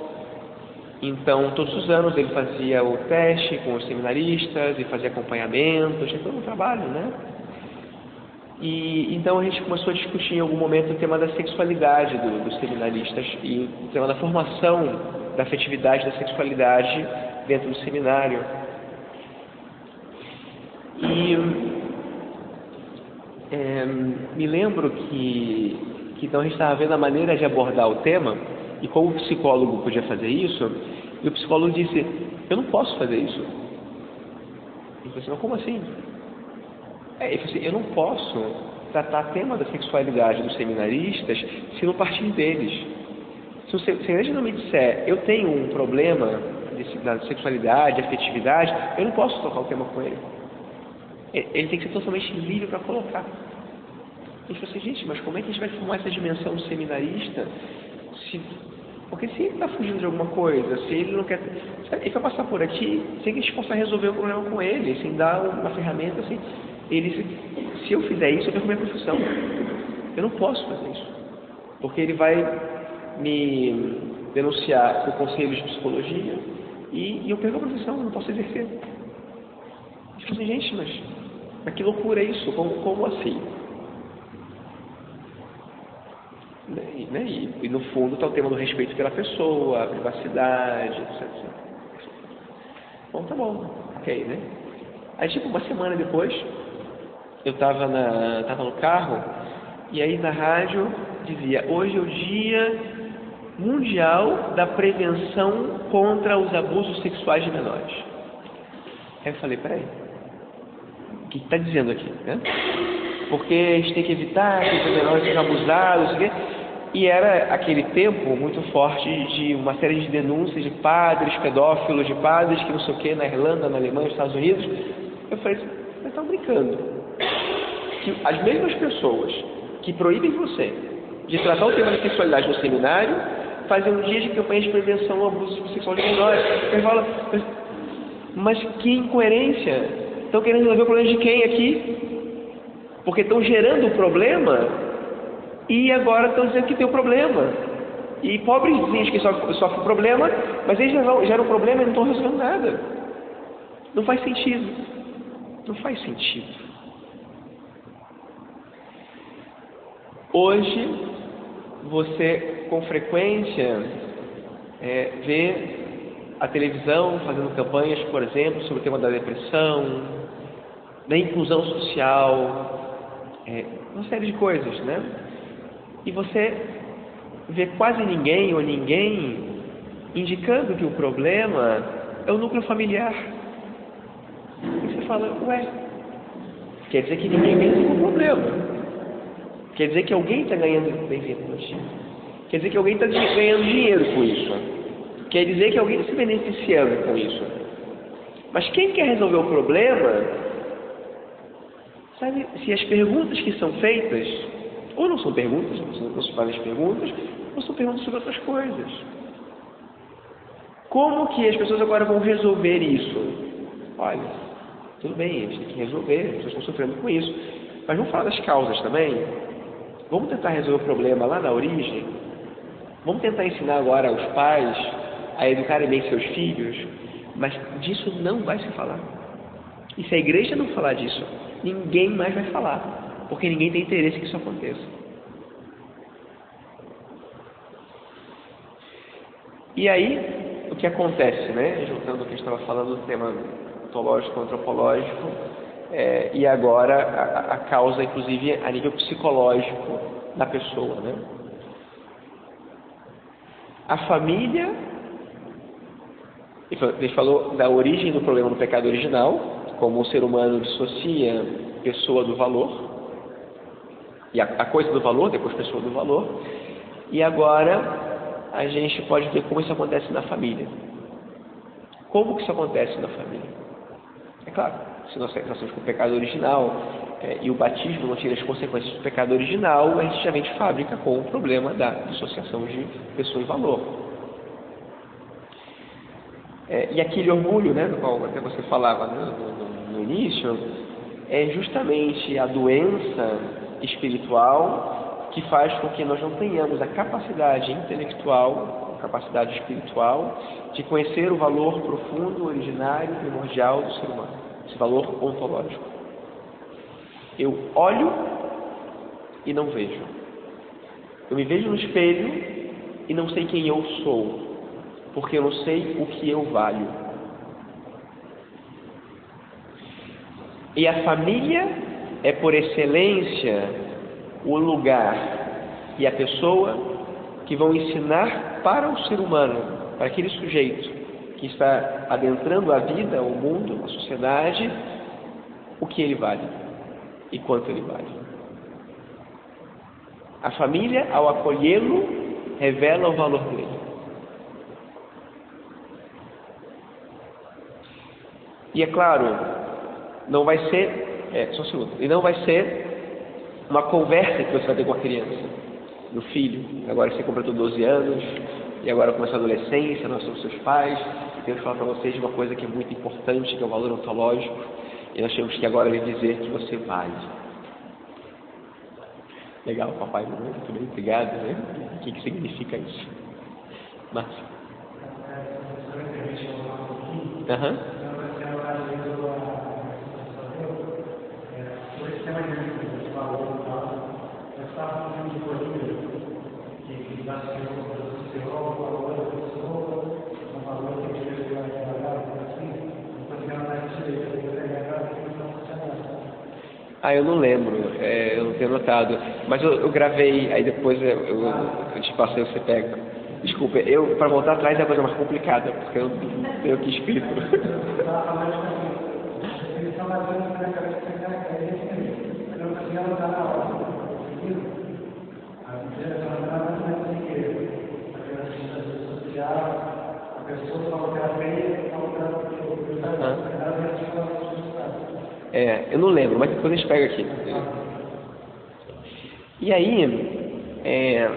então todos os anos ele fazia o teste com os seminaristas e fazia acompanhamento, tinha todo um trabalho, né? E então a gente começou a discutir em algum momento o tema da sexualidade do, dos seminaristas e o tema da formação da afetividade da sexualidade dentro do seminário. E é, me lembro que, que então a gente estava vendo a maneira de abordar o tema e como o psicólogo podia fazer isso, e o psicólogo disse, eu não posso fazer isso. E eu falei assim, como assim? É, assim, eu não posso tratar tema da sexualidade dos seminaristas se não partir deles. Se o seminarista não me disser, eu tenho um problema de, da sexualidade, afetividade, eu não posso tocar o tema com ele. Ele tem que ser totalmente livre para colocar. Gente falou assim, gente, mas como é que a gente vai formar essa dimensão do seminarista? Se, porque se ele está fugindo de alguma coisa, se ele não quer. Ele vai passar por aqui sem que a gente possa resolver o problema com ele, sem dar uma ferramenta assim ele se eu fizer isso, eu perco minha profissão. Eu não posso fazer isso. Porque ele vai me denunciar o conselho de psicologia e, e eu perco a profissão, eu não posso exercer. Eu falo assim, gente, mas, mas que loucura é isso? Como, como assim? E, né? e, e no fundo está o tema do respeito pela pessoa, a privacidade, etc. Bom, tá bom, ok, né? Aí tipo uma semana depois, eu estava tava no carro e aí na rádio dizia hoje é o dia mundial da prevenção contra os abusos sexuais de menores. Aí eu falei, peraí, o que está dizendo aqui? Né? Porque a gente tem que evitar que os menores sejam abusados, e era aquele tempo muito forte de uma série de denúncias de padres pedófilos, de padres que não sei o que, na Irlanda, na Alemanha, nos Estados Unidos. Eu falei, vocês estão brincando que as mesmas pessoas que proíbem você de tratar o tema da sexualidade no seminário fazem um dia de campanha de prevenção ao abuso sexual de menores. Você fala, mas que incoerência! Estão querendo resolver o problema de quem aqui? Porque estão gerando o problema e agora estão dizendo que tem o problema. E pobrezinhos que sofrem sofre o problema, mas eles geram o problema e não estão resolvendo nada. Não faz sentido. Não faz sentido. Hoje, você com frequência é, vê a televisão fazendo campanhas, por exemplo, sobre o tema da depressão, da inclusão social, é, uma série de coisas, né? E você vê quase ninguém ou ninguém indicando que o problema é o núcleo familiar. E você fala, ué, quer dizer que ninguém pensa no problema. Quer dizer que alguém está ganhando bem-vindo Quer dizer que alguém está ganhando dinheiro com isso. Quer dizer que alguém está se beneficiando com isso. Mas quem quer resolver o problema, sabe, se as perguntas que são feitas, ou não são perguntas, não se fazem as perguntas, ou são perguntas sobre outras coisas. Como que as pessoas agora vão resolver isso? Olha, tudo bem, a gente tem que resolver, as pessoas estão sofrendo com isso. Mas vamos falar das causas também? Vamos tentar resolver o problema lá na origem? Vamos tentar ensinar agora aos pais a educarem bem seus filhos? Mas disso não vai se falar. E se a igreja não falar disso, ninguém mais vai falar. Porque ninguém tem interesse que isso aconteça. E aí, o que acontece, né? Juntando o que a gente estava falando do tema ontológico, antropológico, é, e agora a, a, causa, inclusive, a nível psicológico da pessoa, né? A família, ele falou da origem do problema do pecado original, como o ser humano dissocia pessoa do valor, e a, a coisa do valor, depois pessoa do valor, e agora a gente pode ver como isso acontece na família. Como que isso acontece na família? É claro, se nós nascemos com o pecado original é, e o batismo não tira as consequências do pecado original, a gente de fábrica com o problema da dissociação de pessoa e valor. É, e aquele orgulho, né, do qual até você falava né, no, no início, é justamente a doença espiritual que faz com que nós não tenhamos a capacidade intelectual, capacidade espiritual de conhecer o valor profundo, originário, primordial do ser humano, esse valor ontológico. Eu olho e não vejo. Eu me vejo no espelho e não sei quem eu sou, porque eu não sei o que eu valho. E a família é, por excelência, o lugar e a pessoa que vão ensinar para o ser humano para aquele sujeito que está adentrando a vida, o mundo, a sociedade, o que ele vale e quanto ele vale. A família, ao acolhê-lo, revela o valor dele. E é claro, não vai ser, é, só um segundo, e não vai ser uma conversa que você vai ter com a criança, no filho, agora você completou 12 anos, e agora começa a adolescência, nós somos seus pais, e temos que falar para vocês de uma coisa que é muito importante, que é o valor ontológico, e nós temos que agora lhe dizer que você vale. Legal, papai, muito bem, obrigado, né? O que, que significa isso? Márcio. Aham. Uhum. Ah, eu não lembro, é, eu não tenho notado. Mas eu, eu gravei, aí depois eu, eu, eu te passei, você pega. Desculpa, eu, para voltar atrás é a coisa mais complicada, porque eu não tenho aqui escrito. É, eu não lembro, mas depois a gente pega aqui. E aí, é,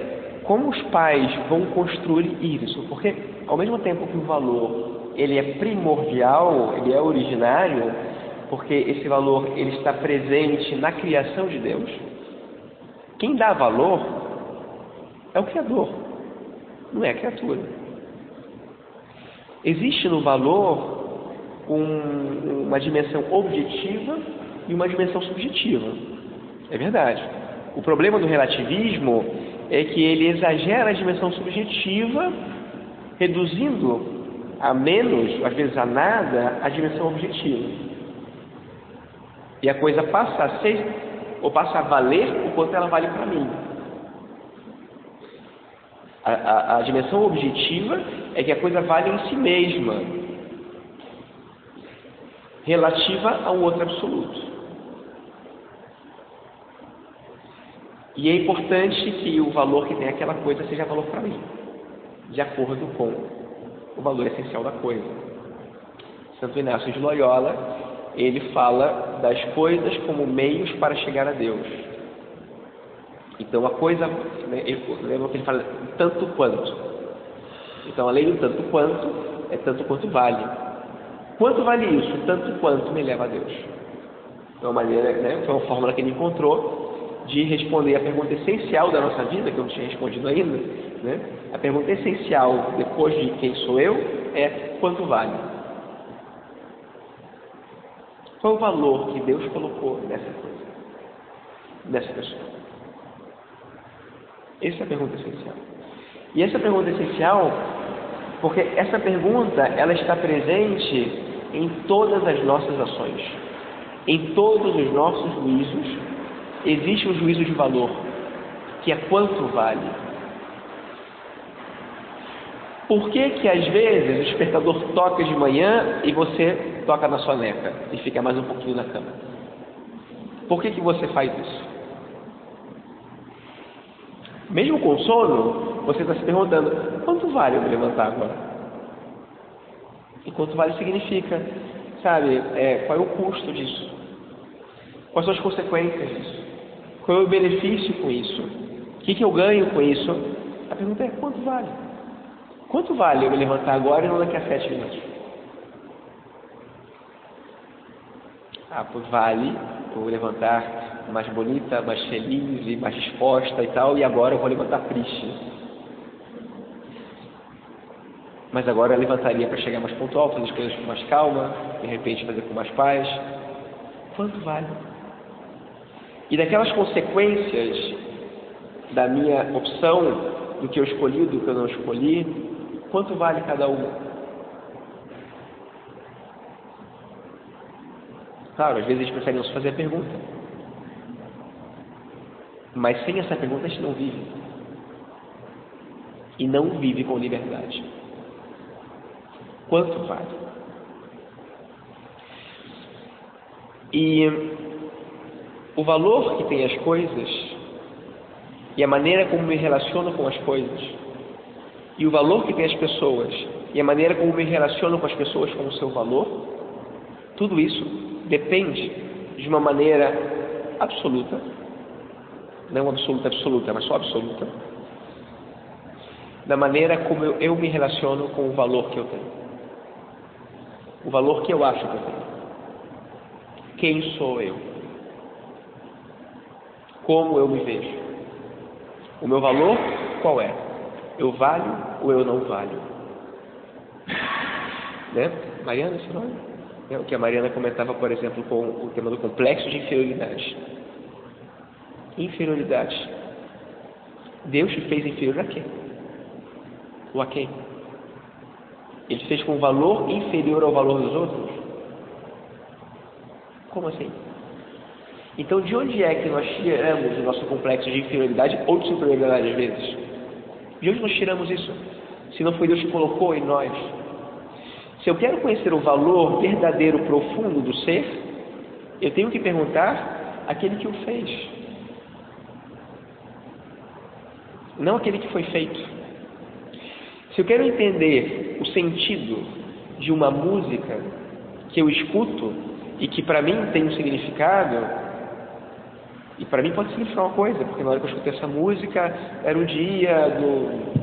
como os pais vão construir isso? Porque ao mesmo tempo que o valor ele é primordial, ele é originário, porque esse valor ele está presente na criação de Deus. Quem dá valor é o Criador, não é a criatura. Existe no valor um, uma dimensão objetiva e uma dimensão subjetiva. É verdade. O problema do relativismo é que ele exagera a dimensão subjetiva, reduzindo a menos, às vezes a nada, a dimensão objetiva. E a coisa passa a ser, ou passa a valer o quanto ela vale para mim. A, a, a dimensão objetiva é que a coisa vale em si mesma, relativa a um outro absoluto. E é importante que o valor que tem aquela coisa seja valor para mim, de acordo com o valor essencial da coisa. Santo Inácio de Loyola, ele fala das coisas como meios para chegar a Deus. Então a coisa, né, lembra que ele fala tanto quanto. Então a lei do tanto quanto é tanto quanto vale. Quanto vale isso? Tanto quanto me leva a Deus. É uma maneira, né, foi uma fórmula que ele encontrou de responder a pergunta essencial da nossa vida, que eu não tinha respondido ainda. Né? A pergunta essencial, depois de quem sou eu, é quanto vale. Qual é o valor que Deus colocou nessa coisa, nessa pessoa? Essa é a pergunta essencial. E essa pergunta essencial, porque essa pergunta ela está presente em todas as nossas ações, em todos os nossos juízos, existe um juízo de valor, que é quanto vale. Por que que às vezes o despertador toca de manhã e você toca na soneca e fica mais um pouquinho na cama. Por que, que você faz isso? Mesmo com sono, você está se perguntando: quanto vale eu me levantar agora? E quanto vale significa, sabe, é, qual é o custo disso? Quais são as consequências disso? Qual é o benefício com isso? O que, que eu ganho com isso? A pergunta é: quanto vale? Quanto vale eu me levantar agora e não daqui a sete minutos? Ah, pois vale, vou levantar mais bonita, mais feliz e mais disposta e tal, e agora eu vou levantar triste. Mas agora levantaria para chegar mais pontual, fazer as coisas com mais calma, de repente fazer com mais paz. Quanto vale? E daquelas consequências da minha opção, do que eu escolhi, do que eu não escolhi, quanto vale cada uma? Claro, às vezes a gente prefere não se fazer a pergunta. Mas sem essa pergunta a gente não vive. E não vive com liberdade. Quanto vale? E o valor que tem as coisas e a maneira como me relaciono com as coisas e o valor que tem as pessoas e a maneira como me relaciono com as pessoas com o seu valor, tudo isso depende de uma maneira absoluta, não absoluta absoluta, mas só absoluta, da maneira como eu, eu me relaciono com o valor que eu tenho. O valor que eu acho que eu tenho. Quem sou eu? Como eu me vejo? O meu valor qual é? Eu valho ou eu não valho? Né? Mariana, esse nome? É o que a Mariana comentava, por exemplo, com o tema do complexo de inferioridade. Inferioridade. Deus te fez inferior a quem? Ou a quem? Ele fez com valor inferior ao valor dos outros? Como assim? Então, de onde é que nós tiramos o nosso complexo de inferioridade ou de superioridade às vezes? De onde nós tiramos isso? Se não foi Deus que colocou em nós se eu quero conhecer o valor verdadeiro, profundo do ser, eu tenho que perguntar aquele que o fez, não aquele que foi feito. Se eu quero entender o sentido de uma música que eu escuto e que para mim tem um significado, e para mim pode significar uma coisa, porque na hora que eu escutei essa música era o dia do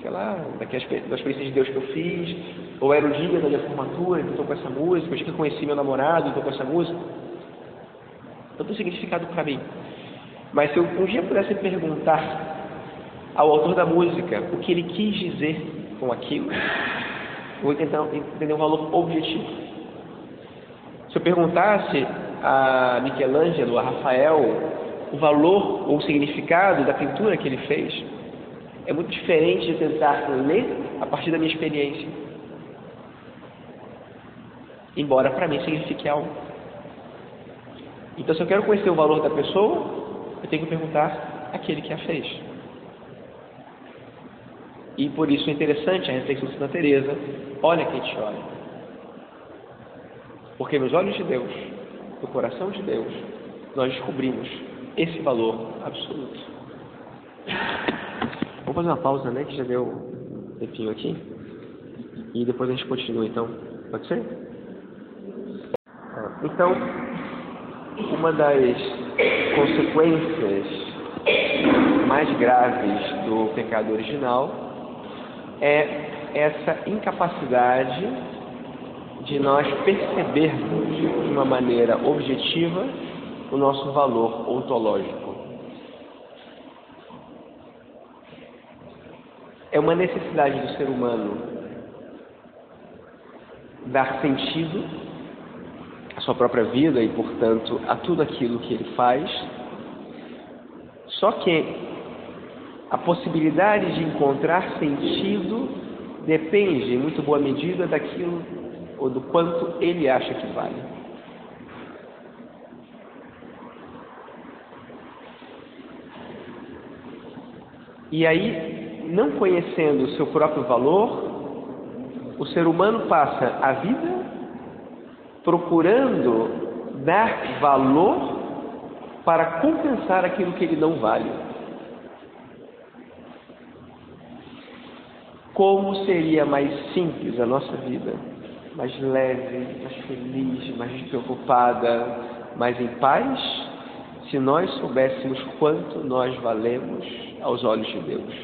sei lá, daquelas, das experiências de Deus que eu fiz, ou era o dia da minha formatura, que eu estou com essa música, o dia que eu conheci meu namorado, estou com essa música. Não tem significado para mim. Mas se eu um dia pudesse perguntar ao autor da música o que ele quis dizer com aquilo, vou tentar entender um valor objetivo. Se eu perguntasse a Michelangelo, a Rafael, o valor ou o significado da pintura que ele fez, é muito diferente de tentar ler a partir da minha experiência. Embora para mim signifique algo. Então, se eu quero conhecer o valor da pessoa, eu tenho que perguntar aquele que a fez. E por isso é interessante a reflexão de Santa Teresa. Olha quem te olha. Porque nos olhos de Deus, no coração de Deus, nós descobrimos esse valor absoluto. Vamos fazer uma pausa, né? Que já deu um tempinho aqui. E depois a gente continua então. Pode ser? Então, uma das consequências mais graves do pecado original é essa incapacidade de nós percebermos de uma maneira objetiva o nosso valor ontológico. É uma necessidade do ser humano dar sentido à sua própria vida e, portanto, a tudo aquilo que ele faz. Só que a possibilidade de encontrar sentido depende, em muito boa medida, daquilo ou do quanto ele acha que vale. E aí, não conhecendo o seu próprio valor, o ser humano passa a vida procurando dar valor para compensar aquilo que ele não vale. Como seria mais simples a nossa vida, mais leve, mais feliz, mais despreocupada, mais em paz, se nós soubéssemos quanto nós valemos aos olhos de Deus.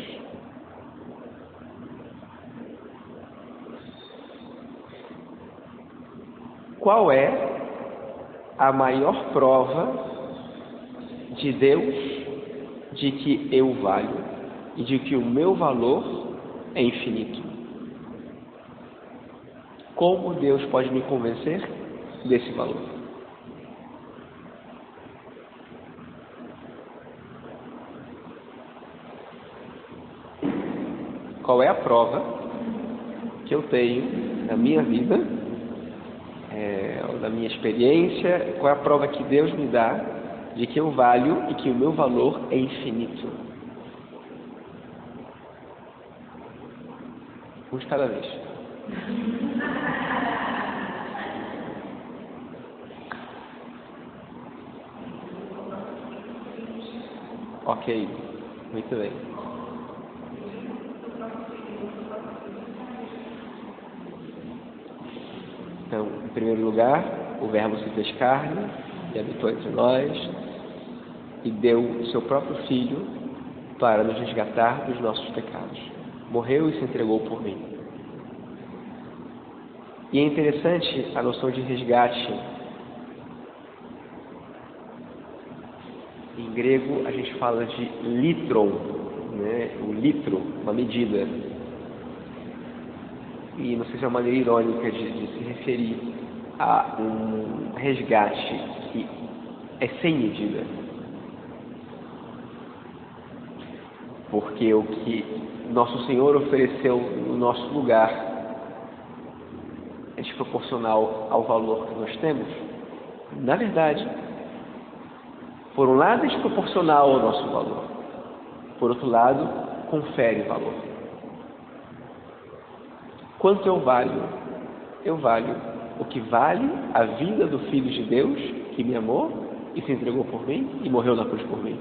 Qual é a maior prova de Deus de que eu valho e de que o meu valor é infinito. Como Deus pode me convencer desse valor? Qual é a prova que eu tenho na minha vida, é, na minha experiência, qual é a prova que Deus me dá de que eu valho e que o meu valor é infinito? Um de cada vez. Ok, muito bem. Então, em primeiro lugar, o Verbo se fez carne e habitou entre nós e deu o seu próprio Filho para nos resgatar dos nossos pecados morreu e se entregou por mim. E é interessante a noção de resgate. Em grego a gente fala de litron, né? o litro, uma medida. E não sei se é uma maneira irônica de, de se referir a um resgate que é sem medida. Porque o que nosso Senhor ofereceu no nosso lugar é desproporcional ao valor que nós temos? Na verdade, por um lado, é desproporcional ao nosso valor, por outro lado, confere valor. Quanto eu valho? Eu valho o que vale a vida do Filho de Deus que me amou e se entregou por mim e morreu na cruz por mim.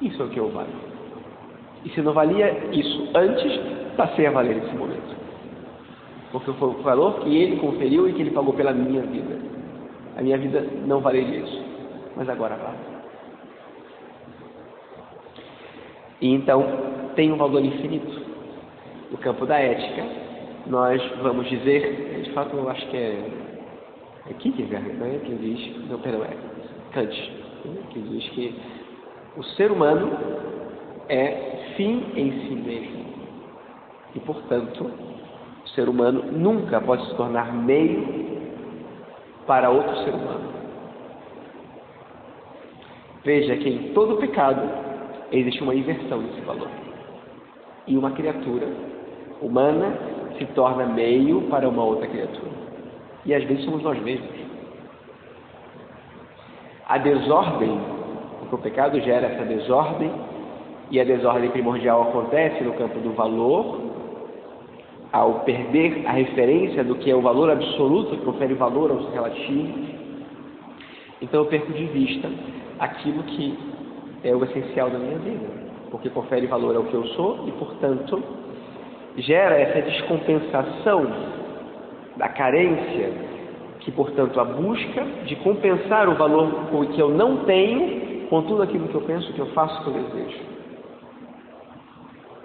Isso é o que eu valho. E se não valia isso antes, passei a valer nesse momento. Porque foi o valor que ele conferiu e que ele pagou pela minha vida. A minha vida não valeria isso, mas agora vale. E então tem um valor infinito. No campo da ética, nós vamos dizer, de fato eu acho que é, é Kierkegaard, né, que diz, não, perdão, é Kant, que diz que o ser humano é fim em si mesmo. E, portanto, o ser humano nunca pode se tornar meio para outro ser humano. Veja que em todo pecado existe uma inversão desse valor. E uma criatura humana se torna meio para uma outra criatura. E às vezes somos nós mesmos. A desordem, porque o pecado gera essa desordem e a desordem primordial acontece no campo do valor, ao perder a referência do que é o valor absoluto, que confere valor aos relativos. Então eu perco de vista aquilo que é o essencial da minha vida, porque confere valor ao que eu sou e, portanto, gera essa descompensação da carência, que portanto a busca de compensar o valor que eu não tenho com tudo aquilo que eu penso, que eu faço, que eu desejo.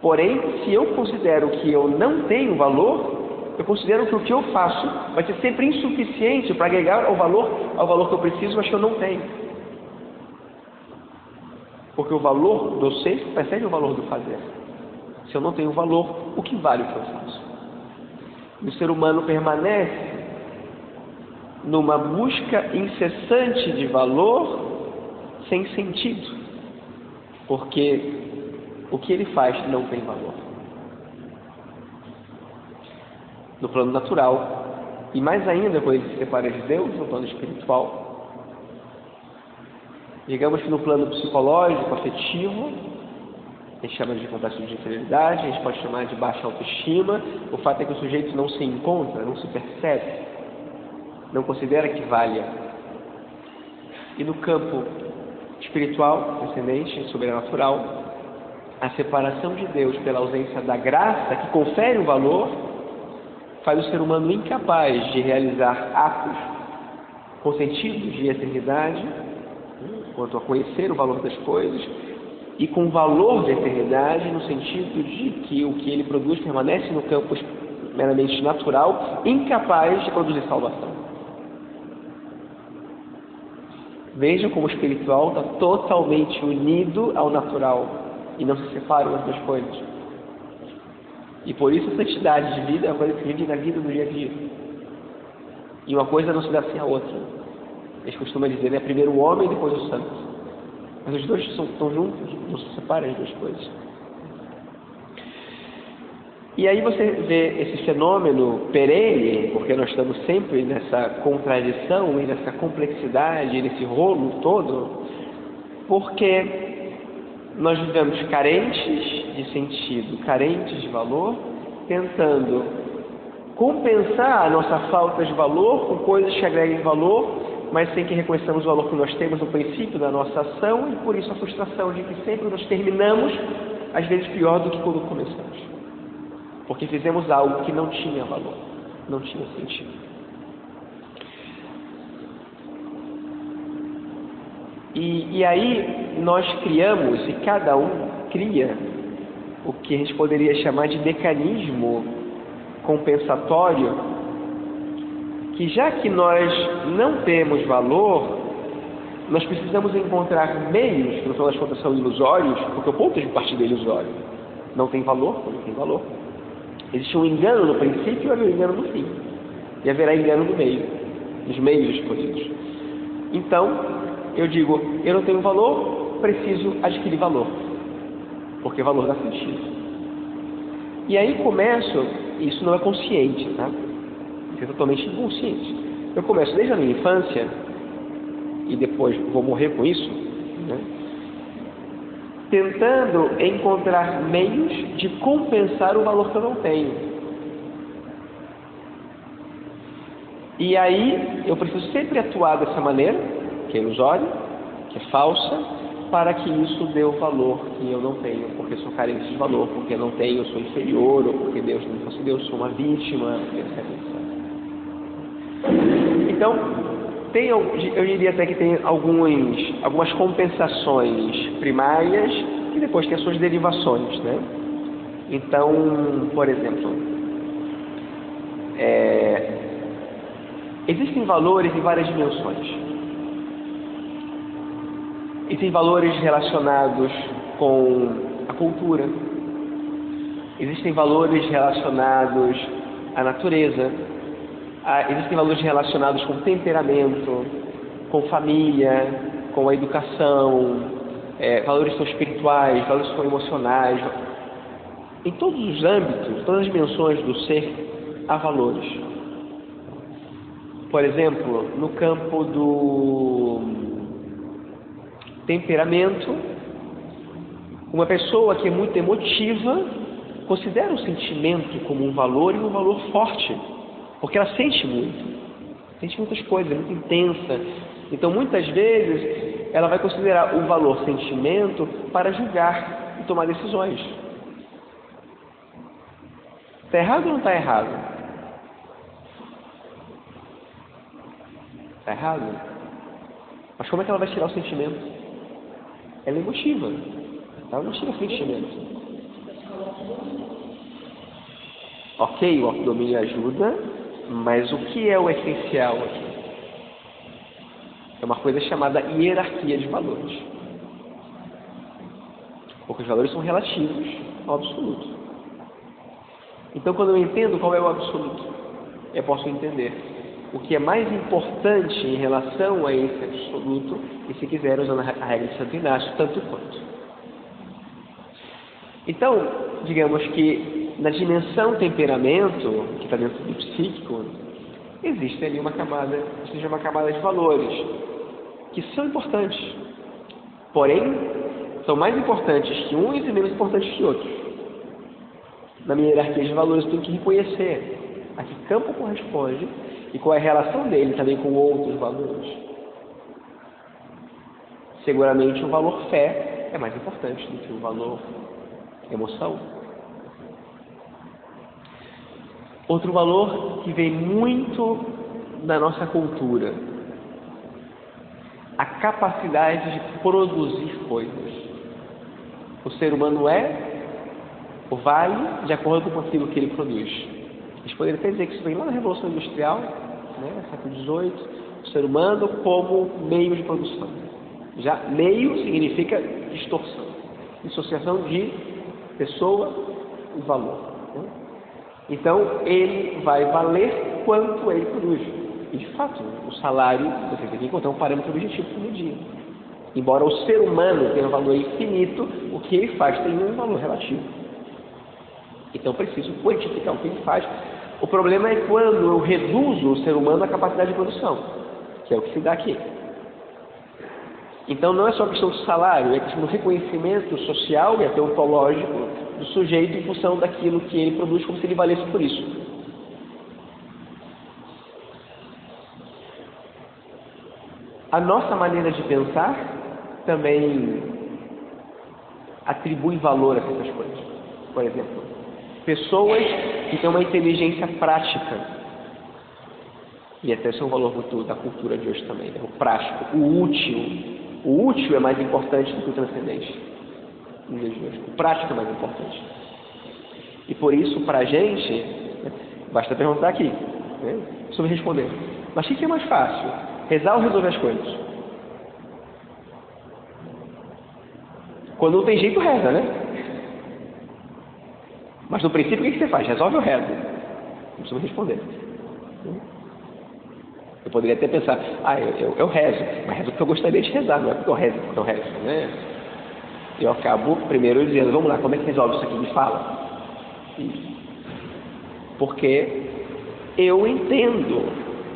Porém, se eu considero que eu não tenho valor, eu considero que o que eu faço vai ser sempre insuficiente para agregar ao valor, ao valor que eu preciso, mas que eu não tenho. Porque o valor do ser percebe o valor do fazer. Se eu não tenho valor, o que vale o que eu faço? E o ser humano permanece numa busca incessante de valor sem sentido, porque o que ele faz não tem valor. No plano natural, e mais ainda quando ele se separa de Deus, no plano espiritual, Digamos que no plano psicológico, afetivo, a gente chama de complexo de inferioridade, a gente pode chamar de baixa autoestima. O fato é que o sujeito não se encontra, não se percebe, não considera que valha. E no campo espiritual, transcendente, sobrenatural, a separação de Deus pela ausência da graça que confere o valor faz o ser humano incapaz de realizar atos com sentido de eternidade quanto a conhecer o valor das coisas e com valor de eternidade, no sentido de que o que ele produz permanece no campo meramente natural, incapaz de produzir salvação. Vejam como o espiritual está totalmente unido ao natural e não se separam as duas coisas. E por isso a santidade de vida é uma coisa que vive na vida do dia a dia. E uma coisa não se dá sem a outra. Eles costumam dizer, né? Primeiro o homem e depois o santo. Mas os dois estão juntos, não se separam as duas coisas. E aí você vê esse fenômeno perene, porque nós estamos sempre nessa contradição e nessa complexidade, nesse rolo todo, porque nós vivemos carentes de sentido, carentes de valor, tentando compensar a nossa falta de valor com coisas que agreguem valor mas sem que reconheçamos o valor que nós temos no princípio da nossa ação e por isso a frustração de que sempre nós terminamos, às vezes pior do que quando começamos. Porque fizemos algo que não tinha valor, não tinha sentido. E, e aí nós criamos, e cada um cria, o que a gente poderia chamar de mecanismo compensatório que já que nós não temos valor, nós precisamos encontrar meios, que no final das contas são ilusórios, porque o ponto de partida é ilusório. Não tem valor, não tem valor. Existe um engano no princípio e um engano no fim. E haverá engano no meio, nos meios escolhidos. Então, eu digo, eu não tenho valor, preciso adquirir valor. Porque valor dá sentido. E aí começo, isso não é consciente, tá? é totalmente inconsciente. Eu começo desde a minha infância, e depois vou morrer com isso, né? Tentando encontrar meios de compensar o valor que eu não tenho. E aí eu preciso sempre atuar dessa maneira, que é ilusória, que é falsa, para que isso dê o valor que eu não tenho, porque sou carente de valor, porque não tenho, sou inferior, ou porque Deus não me fosse Deus, sou uma vítima, etc. Então, tem, eu diria até que tem alguns, algumas compensações primárias e depois tem as suas derivações, né? Então, por exemplo, é, existem valores em várias dimensões. Existem valores relacionados com a cultura. Existem valores relacionados à natureza, ah, existem valores relacionados com temperamento, com família, com a educação, é, valores são espirituais, valores são emocionais. Em todos os âmbitos, todas as dimensões do ser, há valores. Por exemplo, no campo do temperamento, uma pessoa que é muito emotiva considera o sentimento como um valor e um valor forte. Porque ela sente muito, sente muitas coisas, é muito intensa. Então, muitas vezes, ela vai considerar o valor sentimento para julgar e tomar decisões. Está errado ou não está errado? Está errado? Mas como é que ela vai tirar o sentimento? Ela é emotiva. Ela não tira sentimento. Ok, o autodomínio ajuda, mas o que é o essencial aqui? É uma coisa chamada hierarquia de valores. Porque os valores são relativos ao absoluto. Então, quando eu entendo qual é o absoluto, eu posso entender o que é mais importante em relação a esse absoluto, e se quiser, usando a regra de Santo Inácio, tanto quanto. Então, digamos que na dimensão temperamento, que está dentro do psíquico, existe ali uma camada, seja uma camada de valores, que são importantes. Porém, são mais importantes que uns e menos importantes que outros. Na minha hierarquia de valores, eu tenho que reconhecer a que campo corresponde e qual é a relação dele também com outros valores. Seguramente o valor fé é mais importante do que o valor emoção. Outro valor que vem muito da nossa cultura, a capacidade de produzir coisas. O ser humano é o vale de acordo com aquilo que ele produz. A gente poderia até dizer que isso vem lá na Revolução Industrial, né, século XVIII, o ser humano como meio de produção. Já meio significa distorção, dissociação de pessoa e valor. Então, ele vai valer quanto ele produz. E, de fato, o salário, você tem que encontrar um parâmetro objetivo para medir. Embora o ser humano tenha um valor infinito, o que ele faz tem um valor relativo. Então, preciso quantificar o que ele faz. O problema é quando eu reduzo o ser humano à capacidade de produção, que é o que se dá aqui. Então, não é só questão de salário, é questão do reconhecimento social e até ontológico do sujeito em função daquilo que ele produz, como se ele valesse por isso. A nossa maneira de pensar também atribui valor a essas coisas. Por exemplo, pessoas que têm uma inteligência prática, e até esse é um valor muito da cultura de hoje também, né? o prático, o útil. O útil é mais importante do que o transcendente o prático é mais importante. E por isso, para a gente, né, basta perguntar aqui, né, sobre responder. Mas o que é mais fácil? Rezar ou resolver as coisas? Quando não tem jeito, reza, né? Mas no princípio, o que você faz? Resolve ou reza? Não precisa responder. Eu poderia até pensar, ah, eu, eu, eu rezo, mas rezo porque eu gostaria de rezar, não é porque eu rezo porque eu rezo, né? Eu acabo primeiro dizendo, vamos lá, como é que resolve isso aqui? Me fala. Porque eu entendo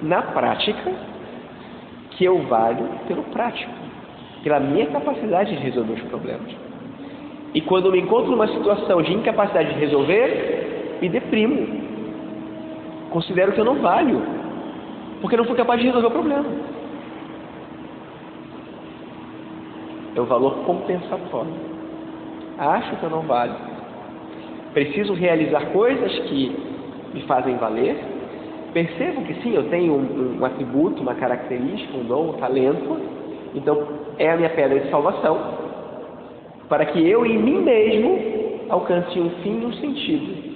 na prática que eu valho pelo prático, pela minha capacidade de resolver os problemas. E quando eu me encontro numa situação de incapacidade de resolver, me deprimo. Considero que eu não valho, porque não fui capaz de resolver o problema. É o valor compensatório. Acho que eu não valho. Preciso realizar coisas que me fazem valer. Percebo que sim, eu tenho um, um atributo, uma característica, um dom, um talento. Então, é a minha pedra de salvação. Para que eu, em mim mesmo, alcance um fim e um sentido.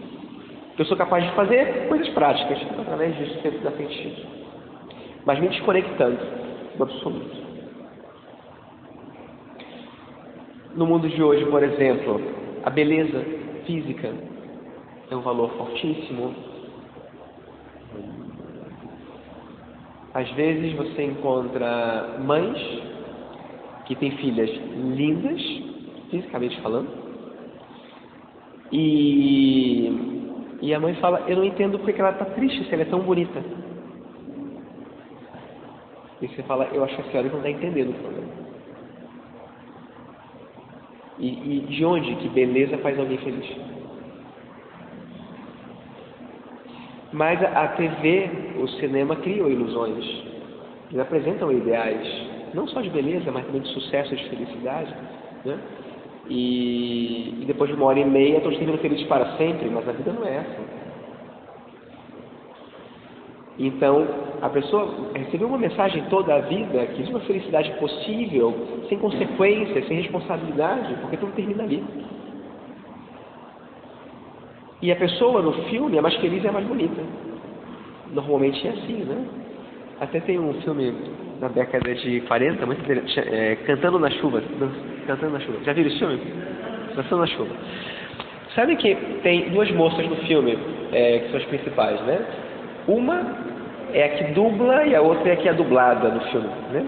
Eu sou capaz de fazer coisas práticas, através disso sempre dá sentido. Mas me desconectando do absoluto. No mundo de hoje, por exemplo, a beleza física é um valor fortíssimo. Às vezes você encontra mães que têm filhas lindas, fisicamente falando, e, e a mãe fala: Eu não entendo porque ela está triste se ela é tão bonita. E você fala: Eu acho que a senhora não está entendendo o problema. E, e de onde que beleza faz alguém feliz? Mas a TV, o cinema criam ilusões. Eles apresentam ideais, não só de beleza, mas também de sucesso e de felicidade. Né? E, e depois de uma hora e meia, todos terminam felizes para sempre, mas a vida não é essa. Então, a pessoa recebeu uma mensagem toda a vida que existe uma felicidade possível, sem consequências, sem responsabilidade, porque tudo termina ali. E a pessoa no filme é mais feliz e é mais bonita. Normalmente é assim, né? Até tem um filme na década de 40, muito interessante, é, Cantando na Chuva. Cantando na Chuva. Já viram esse filme? Cantando na Chuva. Sabe que tem duas moças no filme é, que são as principais, né? Uma é a que dubla e a outra é a que é dublada no filme, né?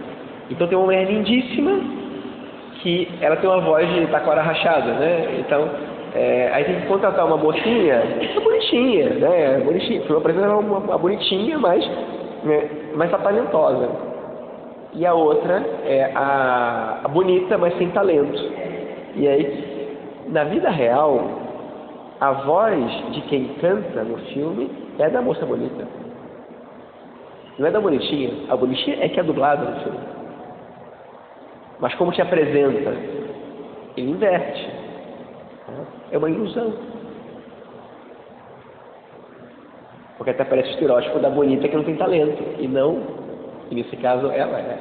Então tem uma mulher lindíssima que ela tem uma voz de taquara rachada, né? Então é, aí tem que contratar uma mocinha, é bonitinha, né? Bonitinha. Foi apresentar uma, uma bonitinha, mas né, talentosa. E a outra é a, a bonita, mas sem talento. E aí, na vida real, a voz de quem canta no filme é da moça bonita. Não é da bonitinha. A bonitinha é que é dublada no filme. Mas como te apresenta? Ele inverte. É uma ilusão. Porque até parece o estereótipo da bonita que não tem talento. E não, e nesse caso ela é.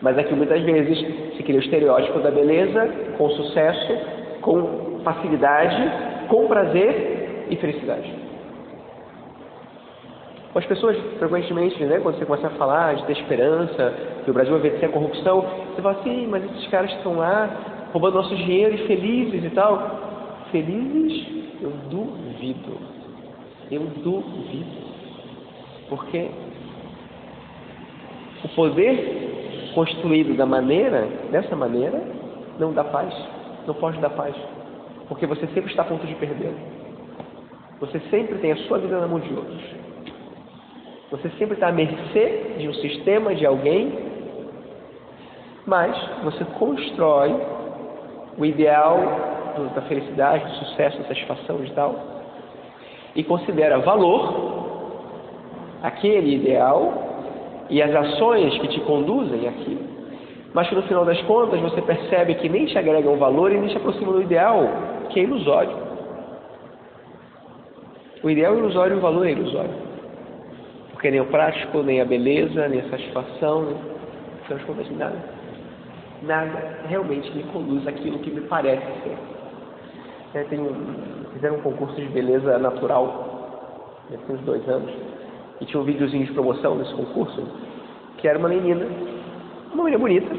Mas aqui muitas vezes se cria o estereótipo da beleza com sucesso, com facilidade, com prazer e felicidade. As pessoas, frequentemente, né, quando você começa a falar de ter esperança, que o Brasil vai vencer a corrupção, você fala assim, mas esses caras estão lá roubando nosso dinheiro e felizes e tal. Felizes? Eu duvido. Eu duvido. Porque o poder construído da maneira, dessa maneira, não dá paz. Não pode dar paz. Porque você sempre está a ponto de perder. Você sempre tem a sua vida na mão de outros. Você sempre está à mercê de um sistema, de alguém, mas você constrói o ideal da felicidade, do sucesso, da satisfação e tal, e considera valor aquele ideal e as ações que te conduzem aquilo, mas que no final das contas você percebe que nem te agregam valor e nem te aproximam do ideal, que é ilusório. O ideal é ilusório e o valor é ilusório. Porque nem o prático, nem a beleza, nem a satisfação, nem, no final das nada. Nada realmente me conduz àquilo que me parece ser. É, um, fizeram um concurso de beleza natural, já tem uns dois anos, e tinha um videozinho de promoção desse concurso, que era uma menina, uma menina bonita,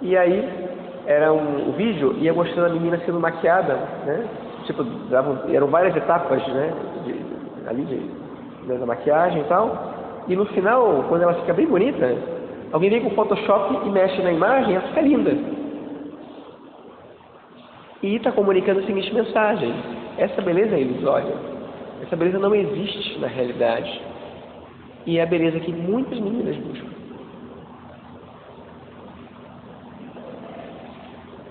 e aí era um, o vídeo ia mostrando a menina sendo maquiada, né? Tipo, eram várias etapas, né? De, ali de da maquiagem e tal. E no final, quando ela fica bem bonita, alguém vem com o Photoshop e mexe na imagem ela fica linda. E está comunicando a seguinte mensagem: essa beleza é ilusória. Essa beleza não existe na realidade. E é a beleza que muitas meninas buscam.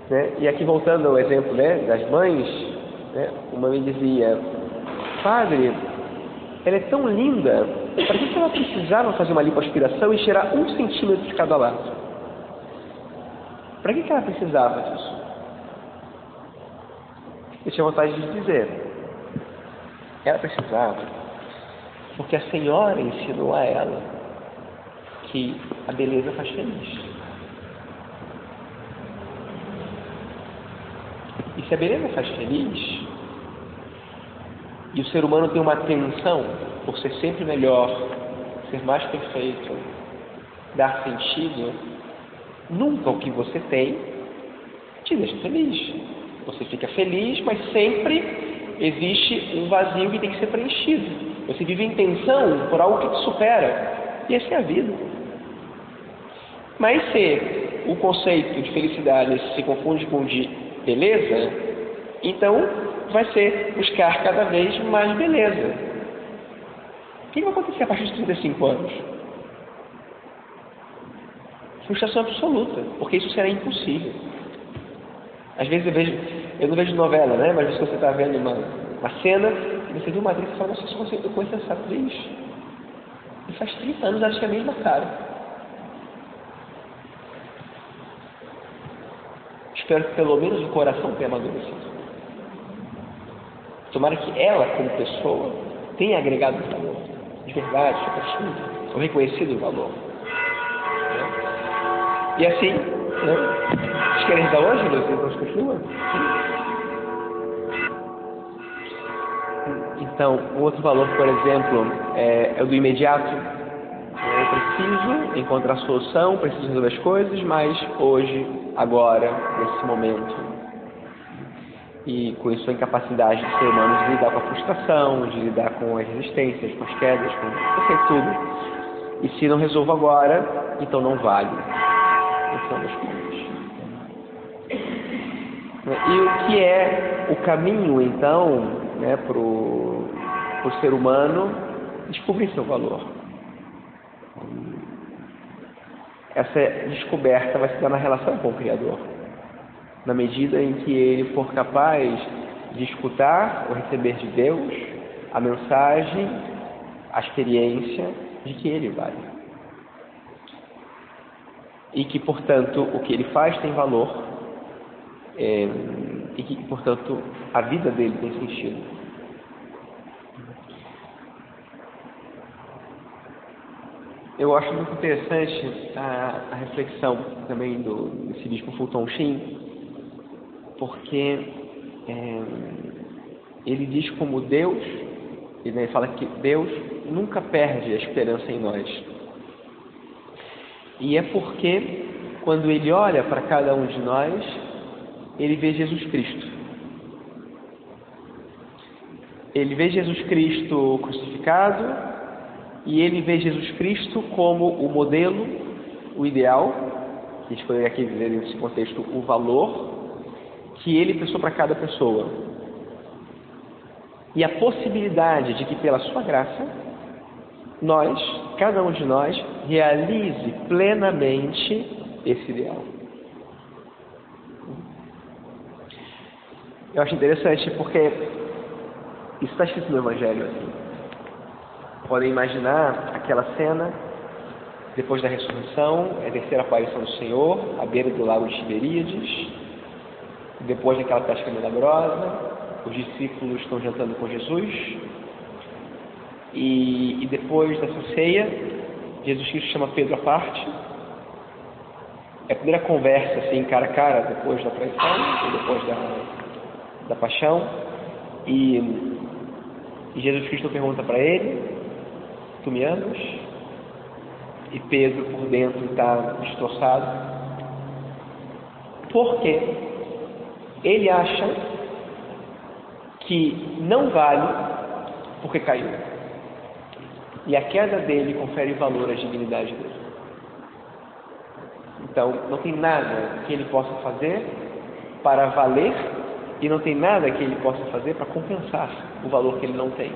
Né? E aqui voltando ao exemplo né, das mães, né, uma me dizia, padre, ela é tão linda, para que ela precisava fazer uma lipoaspiração e tirar um centímetro de cada lado? Para que ela precisava disso? Eu tinha vontade de dizer, ela precisava, porque a Senhora ensinou a ela que a beleza faz feliz. E se a beleza faz feliz, e o ser humano tem uma tensão por ser sempre melhor, ser mais perfeito, dar sentido. Nunca o que você tem te deixa feliz. Você fica feliz, mas sempre existe um vazio que tem que ser preenchido. Você vive em tensão por algo que te supera. E essa é a vida. Mas se o conceito de felicidade se confunde com de beleza, então vai ser buscar cada vez mais beleza. O que vai acontecer a partir de 35 anos? Frustração absoluta, porque isso será impossível. Às vezes eu vejo, eu não vejo novela, né? Mas você está vendo uma, uma cena e você viu uma atriz e fala, nossa, eu conheço essa atriz. E faz 30 anos ela tinha a mesma cara. Espero que pelo menos o coração tenha amadurecido. Tomara que ela, como pessoa, tenha agregado valor. de verdade, de postura, o reconhecido valor. Né? E assim, né? Vocês querem dar hoje, Vocês vamos continuar? Então, o outro valor, por exemplo, é, é o do imediato. Eu preciso encontrar solução, preciso resolver as coisas, mas hoje, agora, nesse momento, e com isso a incapacidade do ser humano de lidar com a frustração, de lidar com as resistências, com as quedas, com eu tudo. E se não resolvo agora, então não vale. Das. E o que é o caminho, então, né, para o ser humano descobrir seu valor? Essa descoberta vai se dar na relação com o Criador na medida em que ele for capaz de escutar ou receber de Deus a mensagem, a experiência de que ele vale. E que, portanto, o que ele faz tem valor é, e que, portanto, a vida dele tem sentido. Eu acho muito interessante a, a reflexão também do, desse bispo Fulton Sheen, porque é, ele diz como Deus, ele fala que Deus nunca perde a esperança em nós. E é porque, quando ele olha para cada um de nós, ele vê Jesus Cristo. Ele vê Jesus Cristo crucificado e ele vê Jesus Cristo como o modelo, o ideal, que poderia aqui dizer nesse contexto o valor que ele pensou para cada pessoa. E a possibilidade de que, pela sua graça, nós, cada um de nós, realize plenamente esse ideal. Eu acho interessante porque isso está escrito no Evangelho. Assim. Podem imaginar aquela cena depois da ressurreição, é a terceira aparição do Senhor, à beira do lago de Tiberíades, depois daquela pesca milagrosa, os discípulos estão jantando com Jesus. E, e depois dessa ceia, Jesus Cristo chama Pedro à parte. É a primeira conversa, assim, cara a cara, depois da traição, depois da, da paixão. E, e Jesus Cristo pergunta para ele: Tu me amas? E Pedro, por dentro, está destroçado. Por quê? Ele acha que não vale porque caiu. E a queda dele confere valor à dignidade dele. Então, não tem nada que ele possa fazer para valer e não tem nada que ele possa fazer para compensar o valor que ele não tem.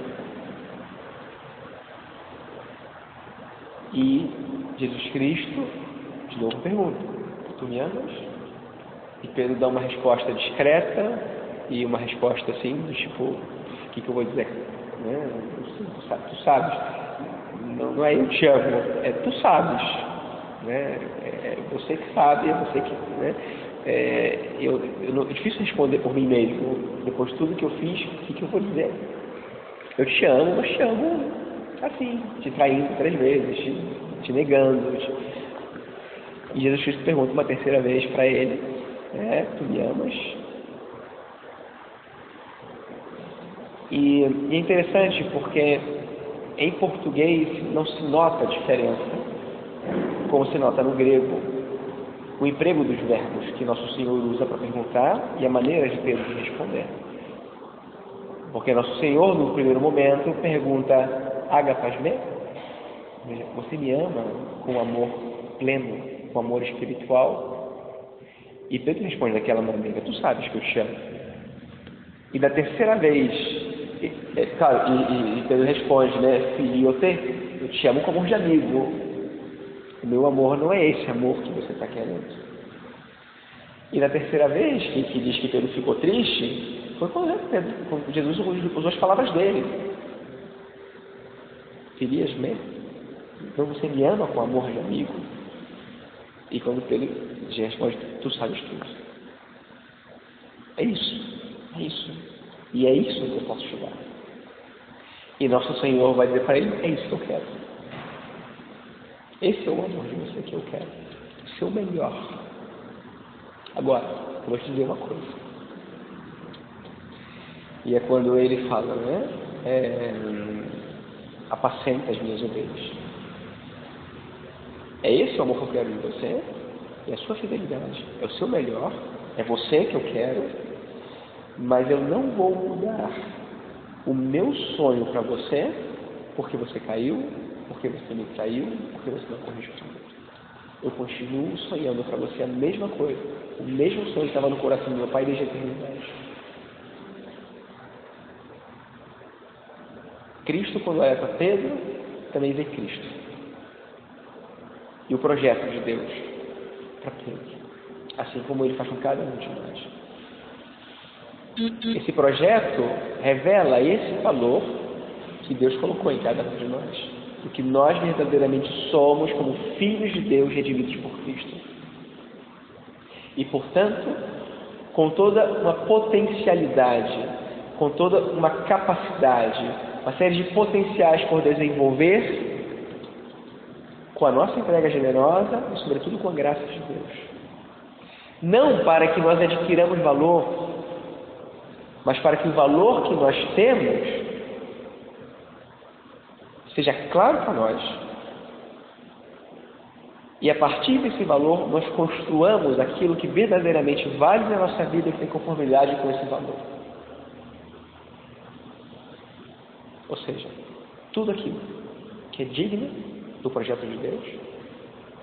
E Jesus Cristo, de novo pergunta: Tu me amas? E Pedro dá uma resposta discreta e uma resposta assim, do tipo, o que, que eu vou dizer? Né? Tu, sabes. Não, não, é eu te amo, é tu sabes. Né? É, é você que sabe, é você que. Né? É, eu, eu não, é difícil responder por mim mesmo. Depois de tudo que eu fiz, o que, que eu vou dizer? Eu te amo, mas te amo assim, te traindo três vezes, te, te negando. Te... E Jesus Cristo pergunta uma terceira vez para ele, é, tu me amas. E, e é interessante porque em português não se nota a diferença, como se nota no grego, o emprego dos verbos que Nosso Senhor usa para perguntar e a maneira de Pedro de responder. Porque Nosso Senhor, no primeiro momento, pergunta: Agapasme? Você me ama com amor pleno, com amor espiritual? E Pedro responde daquela maneira: Tu sabes que eu te amo. E da terceira vez, é, claro, e, e, Pedro responde, né? Filho, eu te, amo com amor de amigo. O meu amor não é esse amor que você está querendo. E na terceira vez que, que, diz que Pedro ficou triste, foi quando, Pedro, quando Jesus usou as palavras dele. Querias-me? Então você me ama com amor de amigo? E quando Pedro responde, tu sabes tudo. É isso, é isso. E é isso que eu posso te dar. E nosso Senhor vai dizer para ele: É isso que eu quero. Esse é o amor de você que eu quero. O seu melhor. Agora, eu vou te dizer uma coisa. E é quando ele fala, né? É, apacenta as minhas ovelhas. É esse o amor que eu quero de você, é a sua fidelidade, é o seu melhor, é você que eu quero, mas eu não vou mudar o meu sonho para você porque você caiu, porque você me traiu, porque você não corrigiu. Eu continuo sonhando para você a mesma coisa, o mesmo sonho que estava no coração do meu pai desde a eternidade. Cristo, quando olha para Pedro, também vê Cristo. E o projeto de Deus para Pedro. Assim como ele faz com cada um de nós. Esse projeto revela esse valor que Deus colocou em cada um de nós. O que nós verdadeiramente somos como filhos de Deus redimidos por Cristo. E, portanto, com toda uma potencialidade, com toda uma capacidade, uma série de potenciais por desenvolver, com a nossa entrega generosa e, sobretudo, com a graça de Deus. Não para que nós adquiramos valor, mas para que o valor que nós temos seja claro para nós. E a partir desse valor, nós construamos aquilo que verdadeiramente vale na nossa vida e tem conformidade com esse valor. Ou seja, tudo aquilo que é digno do projeto de Deus,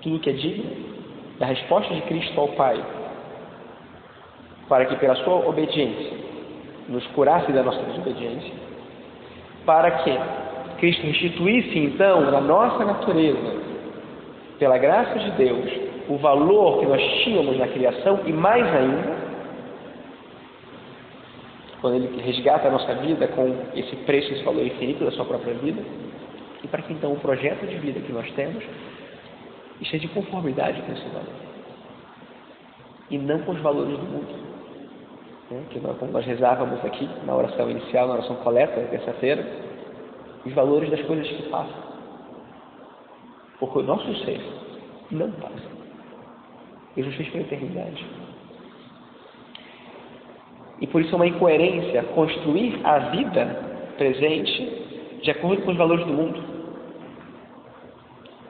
tudo que é digno da resposta de Cristo ao Pai, para que pela sua obediência nos curasse da nossa desobediência, para que Cristo restituísse então na nossa natureza, pela graça de Deus, o valor que nós tínhamos na criação e mais ainda, quando Ele resgata a nossa vida com esse preço, esse valor infinito da sua própria vida, e para que então o projeto de vida que nós temos esteja de conformidade com esse valor e não com os valores do mundo. Né? Que nós, como nós rezávamos aqui na oração inicial, na oração coleta, terça-feira, os valores das coisas que passam. Porque o nosso ser não passa. Ele nos fez para a eternidade. E por isso é uma incoerência construir a vida presente de acordo com os valores do mundo.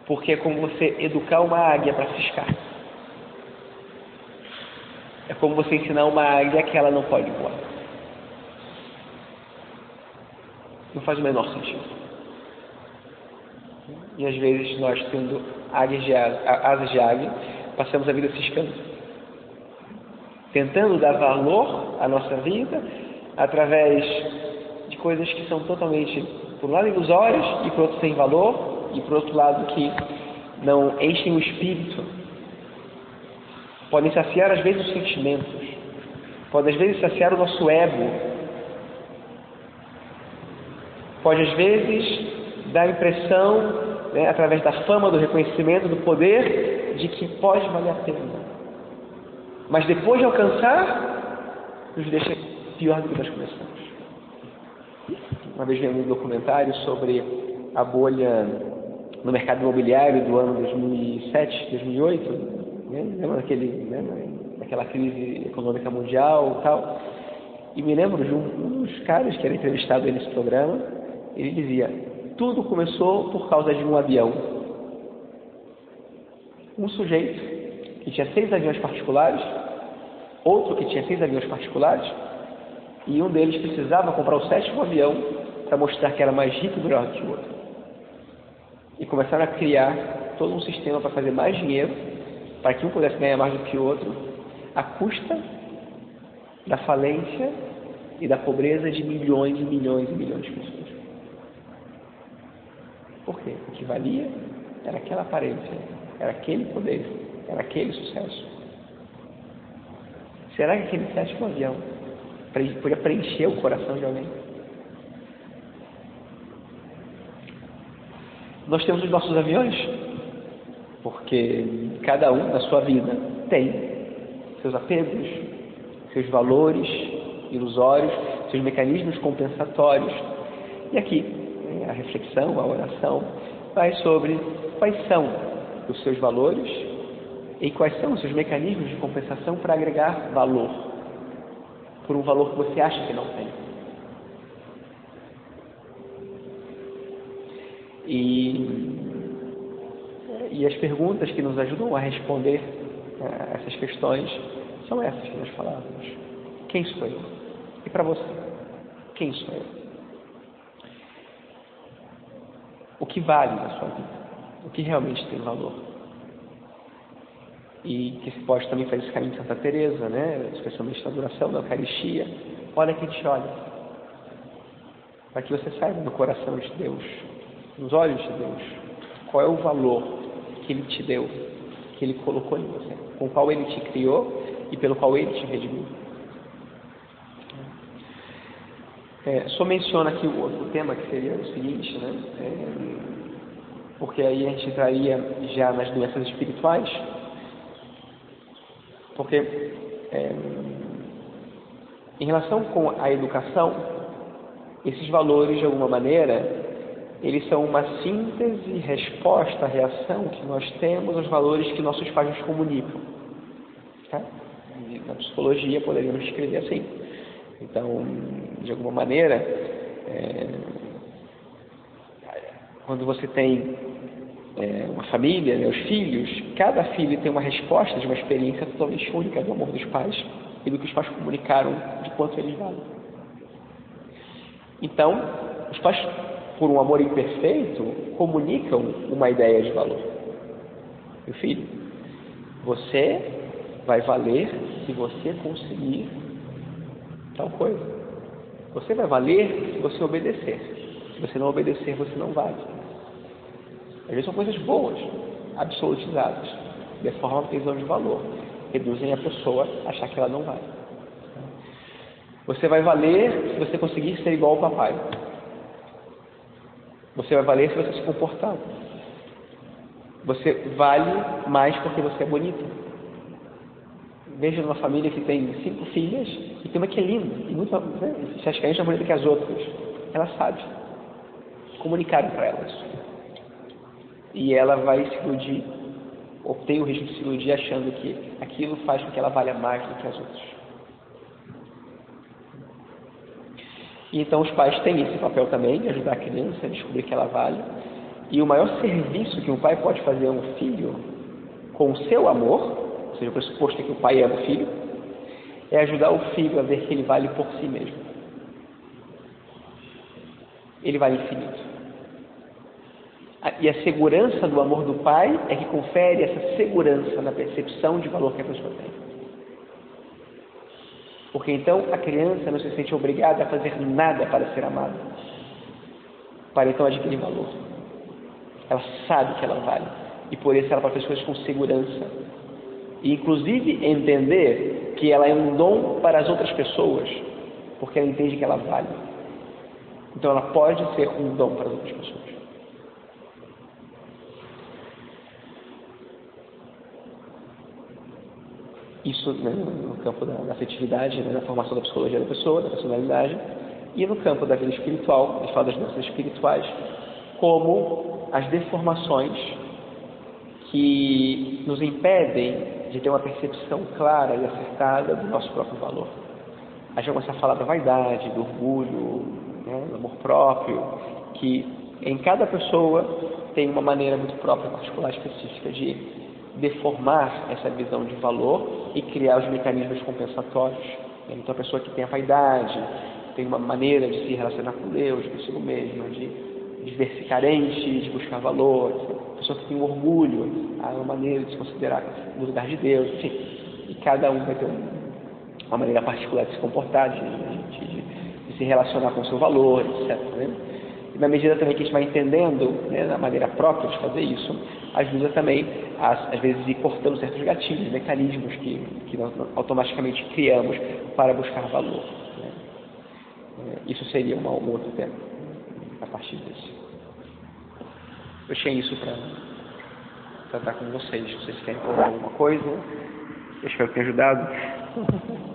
Porque é como você educar uma águia para ciscar. É como você ensinar uma águia que ela não pode voar. Não faz o menor sentido. E às vezes nós, tendo águias de asa, asas de águia, passamos a vida ciscando. Tentando dar valor à nossa vida através de coisas que são totalmente, por um lado, ilusórias e por outro, sem valor, e por outro lado, que não enchem o espírito. Podem saciar, às vezes, os sentimentos. Podem, às vezes, saciar o nosso ego, pode às vezes dar a impressão, né, através da fama, do reconhecimento, do poder, de que pode valer a pena. Mas depois de alcançar, nos deixa pior do que nós começamos. Uma vez vendo um documentário sobre a bolha no mercado imobiliário do ano 2007, 2008, né? lembra daquele, né? daquela crise econômica mundial e tal. E me lembro de um, um dos caras que era entrevistado nesse programa, ele dizia: tudo começou por causa de um avião. Um sujeito que tinha seis aviões particulares, outro que tinha seis aviões particulares, e um deles precisava comprar o sétimo avião para mostrar que era mais rico e melhor que o outro. E começaram a criar todo um sistema para fazer mais dinheiro, para que um pudesse ganhar mais do que o outro, à custa da falência e da pobreza de milhões e milhões e milhões de pessoas. Por quê? O que valia era aquela aparência, era aquele poder, era aquele sucesso. Será que aquele sétimo avião podia preencher o coração de alguém? Nós temos os nossos aviões, porque cada um na sua vida tem seus apegos, seus valores ilusórios, seus mecanismos compensatórios. E aqui a reflexão, a oração, vai sobre quais são os seus valores e quais são os seus mecanismos de compensação para agregar valor por um valor que você acha que não tem. E, e as perguntas que nos ajudam a responder a essas questões são essas que nós falávamos. Quem sou eu? E para você, quem sou eu? O que vale na sua vida? O que realmente tem valor? E que se pode também fazer esse caminho de Santa Teresa, né? especialmente na duração da Eucaristia. Olha quem te olha. Para que você saiba no coração de Deus, nos olhos de Deus, qual é o valor que Ele te deu, que Ele colocou em você, com o qual Ele te criou e pelo qual Ele te redimiu. É, só menciona aqui o outro tema que seria o seguinte, né? É, porque aí a gente entraria já nas doenças espirituais, porque é, em relação com a educação, esses valores de alguma maneira eles são uma síntese, resposta, reação que nós temos aos valores que nossos pais nos comunicam. Tá? Na psicologia poderíamos escrever assim. Então, de alguma maneira, é, quando você tem é, uma família, né, os filhos, cada filho tem uma resposta de uma experiência totalmente única do amor dos pais e do que os pais comunicaram de quanto eles valem. Então, os pais, por um amor imperfeito, comunicam uma ideia de valor. Meu filho, você vai valer se você conseguir tal coisa. Você vai valer se você obedecer. Se você não obedecer, você não vale. Às vezes são coisas boas, absolutizadas, deformam a visão de valor, reduzem a pessoa a achar que ela não vale. Você vai valer se você conseguir ser igual ao papai. Você vai valer se você se comportar. Você vale mais porque você é bonito. Veja uma família que tem cinco filhas e tem uma que é linda. E muito, né? Você acha que é bonita que as outras. Ela sabe. Comunicaram para elas. E ela vai se iludir, ou tem o risco de se iludir achando que aquilo faz com que ela valha mais do que as outras. E então os pais têm esse papel também de ajudar a criança a descobrir que ela vale. E o maior serviço que um pai pode fazer a um filho com o seu amor ou seja, o pressuposto é que o pai ama o filho, é ajudar o filho a ver que ele vale por si mesmo. Ele vale infinito. E a segurança do amor do pai é que confere essa segurança na percepção de valor que a pessoa tem. Porque então a criança não se sente obrigada a fazer nada para ser amada, para então adquirir valor. Ela sabe que ela vale. E por isso ela pode fazer coisas com segurança, e inclusive entender que ela é um dom para as outras pessoas, porque ela entende que ela vale. Então ela pode ser um dom para as outras pessoas. Isso né, no campo da, da afetividade, né, da formação da psicologia da pessoa, da personalidade, e no campo da vida espiritual, gente fala das doenças espirituais, como as deformações que nos impedem de ter uma percepção clara e acertada do nosso próprio valor. A gente começa a falar da vaidade, do orgulho, né, do amor próprio, que em cada pessoa tem uma maneira muito própria, particular, específica de deformar essa visão de valor e criar os mecanismos compensatórios. Então, a pessoa que tem a vaidade, tem uma maneira de se relacionar com Deus, consigo mesmo, de, de ver-se carente, de buscar valor, pessoa que tem um orgulho, uma maneira de se considerar no lugar de Deus, enfim. E cada um vai ter uma maneira particular de se comportar, de, de, de, de se relacionar com o seu valor, etc. Né? E na medida também que a gente vai entendendo né, a maneira própria de fazer isso, ajuda também, a, às vezes, ir cortando certos gatilhos, mecanismos que, que nós automaticamente criamos para buscar valor. Né? É, isso seria uma, um outro tema a partir disso. Eu tinha isso para tratar com vocês. Se vocês querem colocar alguma coisa, eu espero ter ajudado.